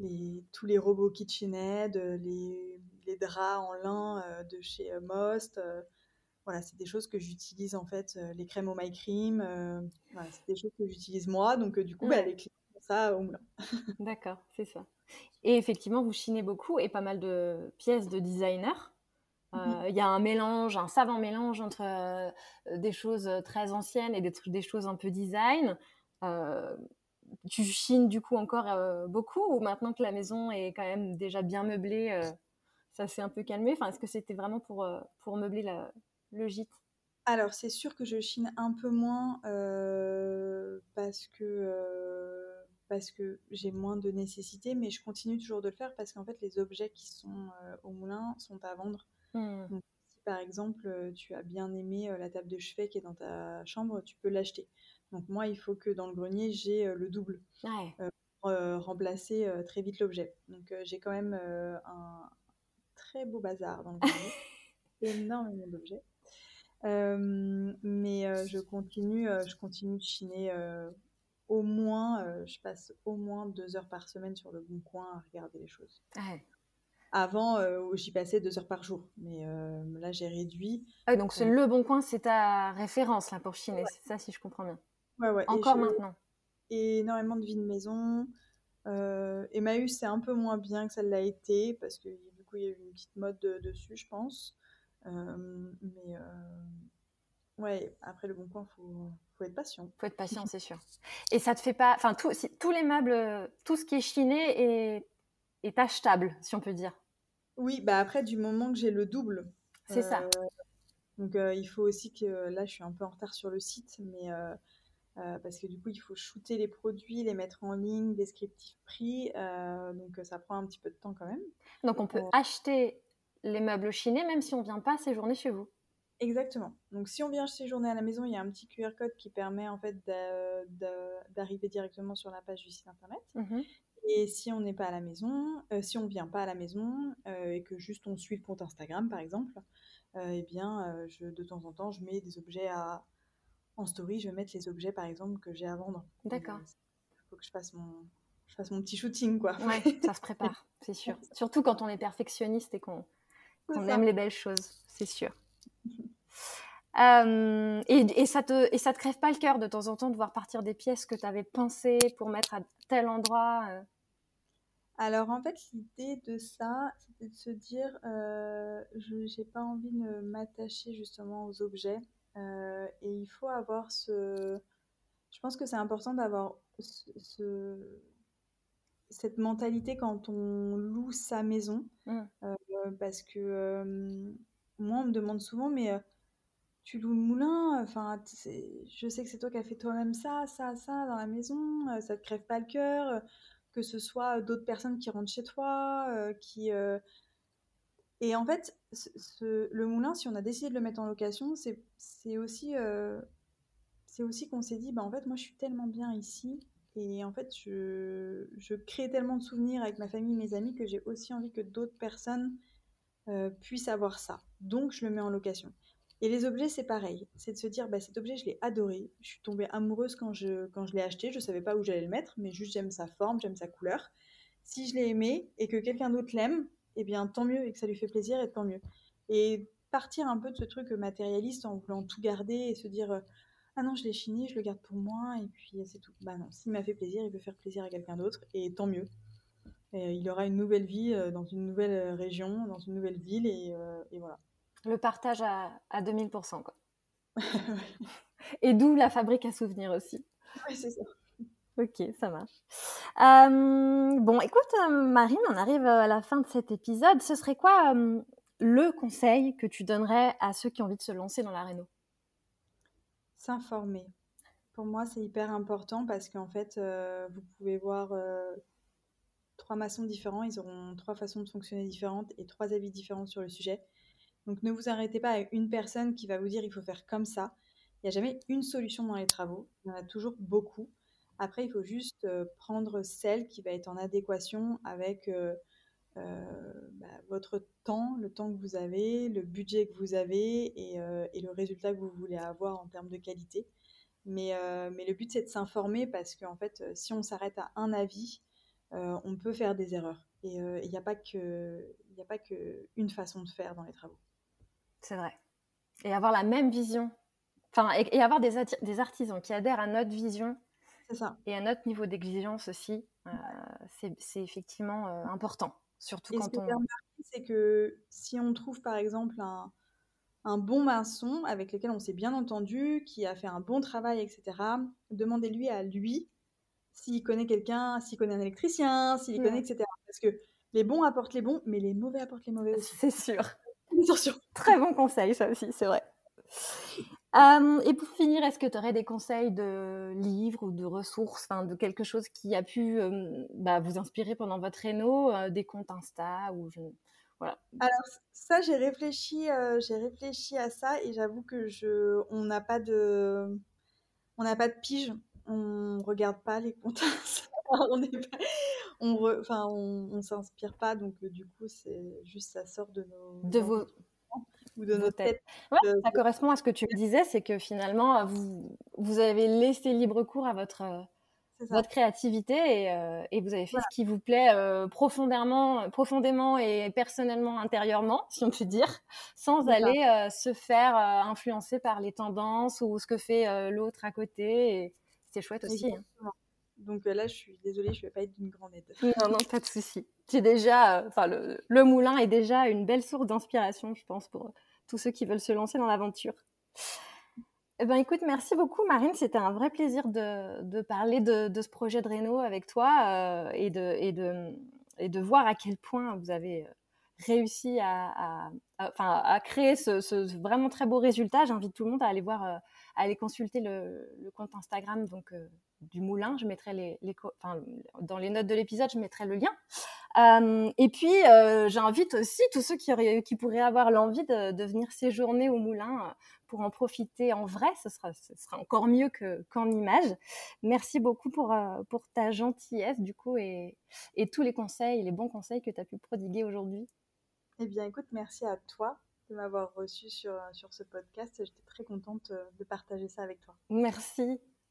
les, tous les robots KitchenAid, les, les draps en lin de chez Most. voilà, c'est des choses que j'utilise en fait, les crèmes au My Cream. voilà, c'est des choses que j'utilise moi. Donc, du coup, bah, les clients ça au moulin. D'accord, c'est ça. Et effectivement, vous chinez beaucoup et pas mal de pièces de designer. Euh, mhm. Il y a un mélange, un savant mélange entre euh, des choses très anciennes et des, des choses un peu design. Euh, tu chines du coup encore beaucoup ou maintenant que la maison est quand même déjà bien meublée, ça s'est un peu calmé? Enfin, Est-ce que c'était vraiment pour, pour meubler le gîte? Alors, c'est sûr que je chine un peu moins parce que parce que j'ai moins de nécessité, mais je continue toujours de le faire parce qu'en fait, les objets qui sont euh, au moulin sont à vendre. Mmh. Donc, si par exemple, euh, tu as bien aimé euh, la table de chevet qui est dans ta chambre, tu peux l'acheter. Donc, moi, il faut que dans le grenier, j'ai le double pour remplacer très vite l'objet. Donc, j'ai quand même un très beau bazar dans le grenier, énormément d'objets. mais je continue, je continue de chiner au moins, euh, je passe au moins deux heures par semaine sur le bon coin à regarder les choses. Avant, euh, j'y passais deux heures par jour, mais euh, là j'ai réduit. Ah, donc le bon coin, c'est ta référence là pour chiner, c'est ça si je comprends bien. Ouais, ouais. Encore maintenant. Et énormément de vie de maison. Emmaüs c'est un peu moins bien que ça l'a été parce que du coup il y a eu une petite mode dessus, je pense. mais ouais, après le bon coin, faut faut être patient. Faut être patient, c'est sûr. Et ça te fait pas, enfin, tous les meubles, tout ce qui est chiné est, est achetable, si on peut dire. Oui, bah après, du moment que j'ai le double. C'est ça. Euh, donc, euh, il faut aussi que, là, je suis un peu en retard sur le site, mais euh, parce que du coup, il faut shooter les produits, les mettre en ligne, descriptif prix, donc ça prend un petit peu de temps quand même. Donc, on peut acheter les meubles chinés même si on vient pas séjourner chez vous. Exactement. Donc si on vient séjourner à la maison, il y a un petit QR code qui permet en fait d'arriver directement sur la page du site internet. Mmh et si on n'est pas à la maison, euh, si on vient pas à la maison euh, et que juste on suit le compte Instagram par exemple, euh, eh bien je, de temps en temps je mets des objets à en story, je vais mettre les objets par exemple que j'ai à vendre. D'accord. Il faut que je fasse mon je fasse mon petit shooting quoi. Ouais, ça se prépare, c'est sûr. Surtout quand on est perfectionniste et qu'on aime les belles choses, c'est sûr. Euh, et, ça te, et ça te crève pas le cœur de temps en temps de voir partir des pièces que tu avais pensées pour mettre à tel endroit euh? Alors en fait, l'idée de ça, c'était de se dire, euh, je n'ai pas envie de m'attacher justement aux objets. Et il faut avoir ce... Je pense que c'est important d'avoir ce, cette mentalité quand on loue sa maison. Mmh. parce que moi, on me demande souvent, mais tu loues le moulin, enfin, je sais que c'est toi qui as fait toi-même ça, ça, ça dans la maison, euh, ça te crève pas le cœur, euh, que ce soit d'autres personnes qui rentrent chez toi, euh, qui... Et en fait, le moulin, si on a décidé de le mettre en location, c'est aussi, c'est aussi qu'on s'est dit, bah, en fait, moi, je suis tellement bien ici, et en fait, je, crée tellement de souvenirs avec ma famille, mes amis, que j'ai aussi envie que d'autres personnes puissent avoir ça. Donc, je le mets en location. Et les objets, c'est pareil. C'est de se dire, bah, cet objet, je l'ai adoré. Je suis tombée amoureuse quand je, quand je l'ai acheté. Je ne savais pas où j'allais le mettre, mais juste j'aime sa forme, j'aime sa couleur. Si je l'ai aimé et que quelqu'un d'autre l'aime, eh bien, tant mieux et que ça lui fait plaisir, et tant mieux. Et partir un peu de ce truc matérialiste en voulant tout garder et se dire, euh, ah non, je l'ai chiné, je le garde pour moi, et puis c'est tout. Bah non, s'il m'a fait plaisir, il veut faire plaisir à quelqu'un d'autre, et tant mieux. il aura une nouvelle vie euh, dans une nouvelle euh, région, dans une nouvelle ville, et, et voilà. Le partage à, à 2000%. Quoi. Et d'où la fabrique à souvenirs aussi. Oui, c'est ça. Ok, ça marche. Euh, bon, écoute, euh, Marine, on arrive à la fin de cet épisode. Ce serait quoi euh, le conseil que tu donnerais à ceux qui ont envie de se lancer dans la réno S'informer. Pour moi, c'est hyper important parce qu'en fait, euh, vous pouvez voir euh, trois maçons différents, ils auront trois façons de fonctionner différentes et trois avis différents sur le sujet. Donc ne vous arrêtez pas à une personne qui va vous dire il faut faire comme ça. Il n'y a jamais une solution dans les travaux, il y en a toujours beaucoup. Après, il faut juste prendre celle qui va être en adéquation avec bah, votre temps, le temps que vous avez, le budget que vous avez et, le résultat que vous voulez avoir en termes de qualité. Mais, le but, c'est de s'informer parce qu'en fait, si on s'arrête à un avis, on peut faire des erreurs. Et il n'y a pas qu'une façon de faire dans les travaux. C'est vrai. Et avoir la même vision. Enfin, et, avoir des, artisans qui adhèrent à notre vision. Ça. Et à notre niveau d'exigence aussi. Euh, c'est effectivement euh, important. Surtout et quand ce que on. c'est que si on trouve par exemple un, un bon maçon avec lequel on s'est bien entendu, qui a fait un bon travail, etc., demandez-lui à lui s'il connaît quelqu'un, s'il connaît un électricien, s'il connaît, etc. Parce que les bons apportent les bons, mais les mauvais apportent les mauvais aussi. C'est sûr. Très bon conseil, ça aussi, c'est vrai. Euh, et pour finir, est-ce que tu aurais des conseils de livres ou de ressources, de quelque chose qui a pu euh, bah, vous inspirer pendant votre réno, euh, des comptes Insta ou je... voilà. Alors ça, j'ai réfléchi, j'ai réfléchi à ça et j'avoue que je, on n'a pas de, on n'a pas de pige, on regarde pas les comptes. on pas, on, enfin, on, s'inspire pas, donc du coup, c'est juste ça sort de nos, de vos ou de nos têtes. ça correspond à ce que tu disais, c'est que finalement, vous, vous avez laissé libre cours à votre, votre créativité et, euh, et, vous avez fait ce qui vous plaît euh, profondément, profondément et personnellement, intérieurement, si on peut dire, sans aller euh, se faire influencer par les tendances ou ce que fait l'autre à côté. C'est chouette aussi. Hein. Donc là, je suis désolée, je ne vais pas être d'une grande aide. Non, non, pas de souci. Déjà, enfin, le, moulin est déjà une belle source d'inspiration, je pense, pour tous ceux qui veulent se lancer dans l'aventure. Eh ben, écoute, merci beaucoup, Marine. C'était un vrai plaisir de, parler de, ce projet de Réno avec toi euh, et, de, et, de, et de voir à quel point vous avez réussi à, à, à, créer ce, vraiment très beau résultat. J'invite tout le monde à aller voir, euh, à aller consulter le, le compte Instagram donc, euh, du Moulin. Je mettrai les, les enfin, dans les notes de l'épisode, je mettrai le lien. Euh, et puis, euh, j'invite aussi tous ceux qui, auraient, qui pourraient avoir l'envie de, de, venir séjourner au Moulin euh, pour en profiter en vrai. Ce sera, ce sera encore mieux qu'en image. Merci beaucoup pour, pour ta gentillesse, du coup, et, et tous les conseils, les bons conseils que tu as pu prodiguer aujourd'hui. Eh bien, écoute, merci à toi de m'avoir reçu sur, sur ce podcast. J'étais très contente de partager ça avec toi. Merci.